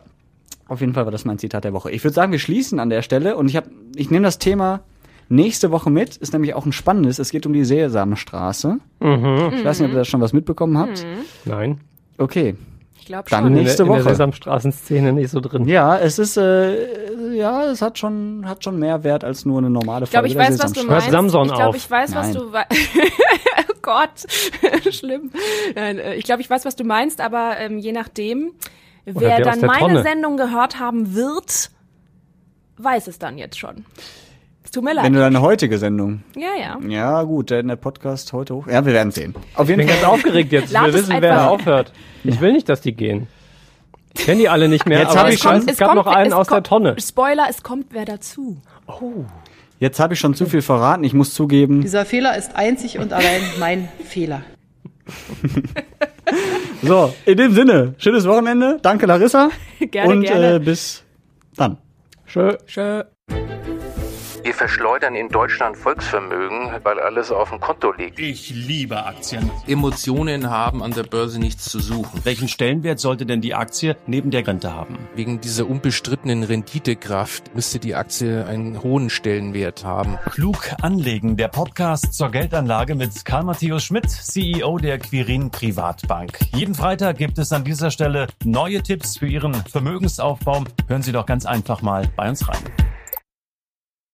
Speaker 4: Auf jeden Fall war das mein Zitat der Woche. Ich würde sagen, wir schließen an der Stelle und ich habe, ich nehme das Thema nächste Woche mit. Ist nämlich auch ein spannendes. Es geht um die Sesamstraße.
Speaker 2: Mhm.
Speaker 4: Ich weiß nicht, ob ihr da schon was mitbekommen habt.
Speaker 2: Nein.
Speaker 4: Okay.
Speaker 5: Ich glaube
Speaker 4: Dann
Speaker 2: In der-
Speaker 4: nächste
Speaker 2: in der
Speaker 4: Woche.
Speaker 2: Sesamstraßenszene nicht so drin.
Speaker 4: Ja, es ist, äh, ja, es hat schon, hat schon mehr Wert als nur eine normale
Speaker 5: Ich glaube, ich
Speaker 4: Folge der
Speaker 5: weiß, was du meinst.
Speaker 2: Samson
Speaker 5: ich glaube,
Speaker 2: auf.
Speaker 5: ich weiß, was
Speaker 4: Nein.
Speaker 5: du wei- Oh Gott, schlimm. Nein, äh, ich glaube, ich weiß, was du meinst, aber ähm, je nachdem, wer
Speaker 2: der
Speaker 5: dann
Speaker 2: der
Speaker 5: meine
Speaker 2: Tonne.
Speaker 5: Sendung gehört haben wird, weiß es dann jetzt schon. Tut mir leid.
Speaker 4: Wenn du deine heutige Sendung.
Speaker 5: ja, ja.
Speaker 4: Ja, gut, der, der Podcast heute hoch. Ja, wir werden sehen. Auf
Speaker 2: Ich
Speaker 4: jeden
Speaker 2: bin
Speaker 4: Fall.
Speaker 2: ganz aufgeregt jetzt. Ich
Speaker 5: es
Speaker 2: wissen, wer aufhört. Ich will nicht, dass die gehen. Ich kenne die alle nicht mehr,
Speaker 4: Jetzt
Speaker 2: aber
Speaker 4: hab ich
Speaker 2: ich
Speaker 4: schon-
Speaker 2: es gab noch einen aus der
Speaker 5: kommt-
Speaker 2: Tonne.
Speaker 5: Spoiler, es kommt wer dazu.
Speaker 4: Jetzt habe ich schon zu viel verraten. Ich muss zugeben.
Speaker 6: Dieser Fehler ist einzig und allein mein Fehler.
Speaker 4: So, in dem Sinne, schönes Wochenende. Danke, Larissa.
Speaker 5: Gerne,
Speaker 4: und
Speaker 5: gerne.
Speaker 4: Äh, bis dann.
Speaker 2: Tschö.
Speaker 5: Tschö.
Speaker 16: Wir verschleudern in Deutschland Volksvermögen, weil alles auf dem Konto liegt.
Speaker 17: Ich liebe Aktien.
Speaker 18: Emotionen haben an der Börse nichts zu suchen.
Speaker 17: Welchen Stellenwert sollte denn die Aktie neben der Rente haben?
Speaker 18: Wegen dieser unbestrittenen Renditekraft müsste die Aktie einen hohen Stellenwert haben.
Speaker 17: Klug anlegen, der Podcast zur Geldanlage mit Karl Matthäus Schmidt, CEO der Quirin Privatbank. Jeden Freitag gibt es an dieser Stelle neue Tipps für Ihren Vermögensaufbau. Hören Sie doch ganz einfach mal bei uns rein.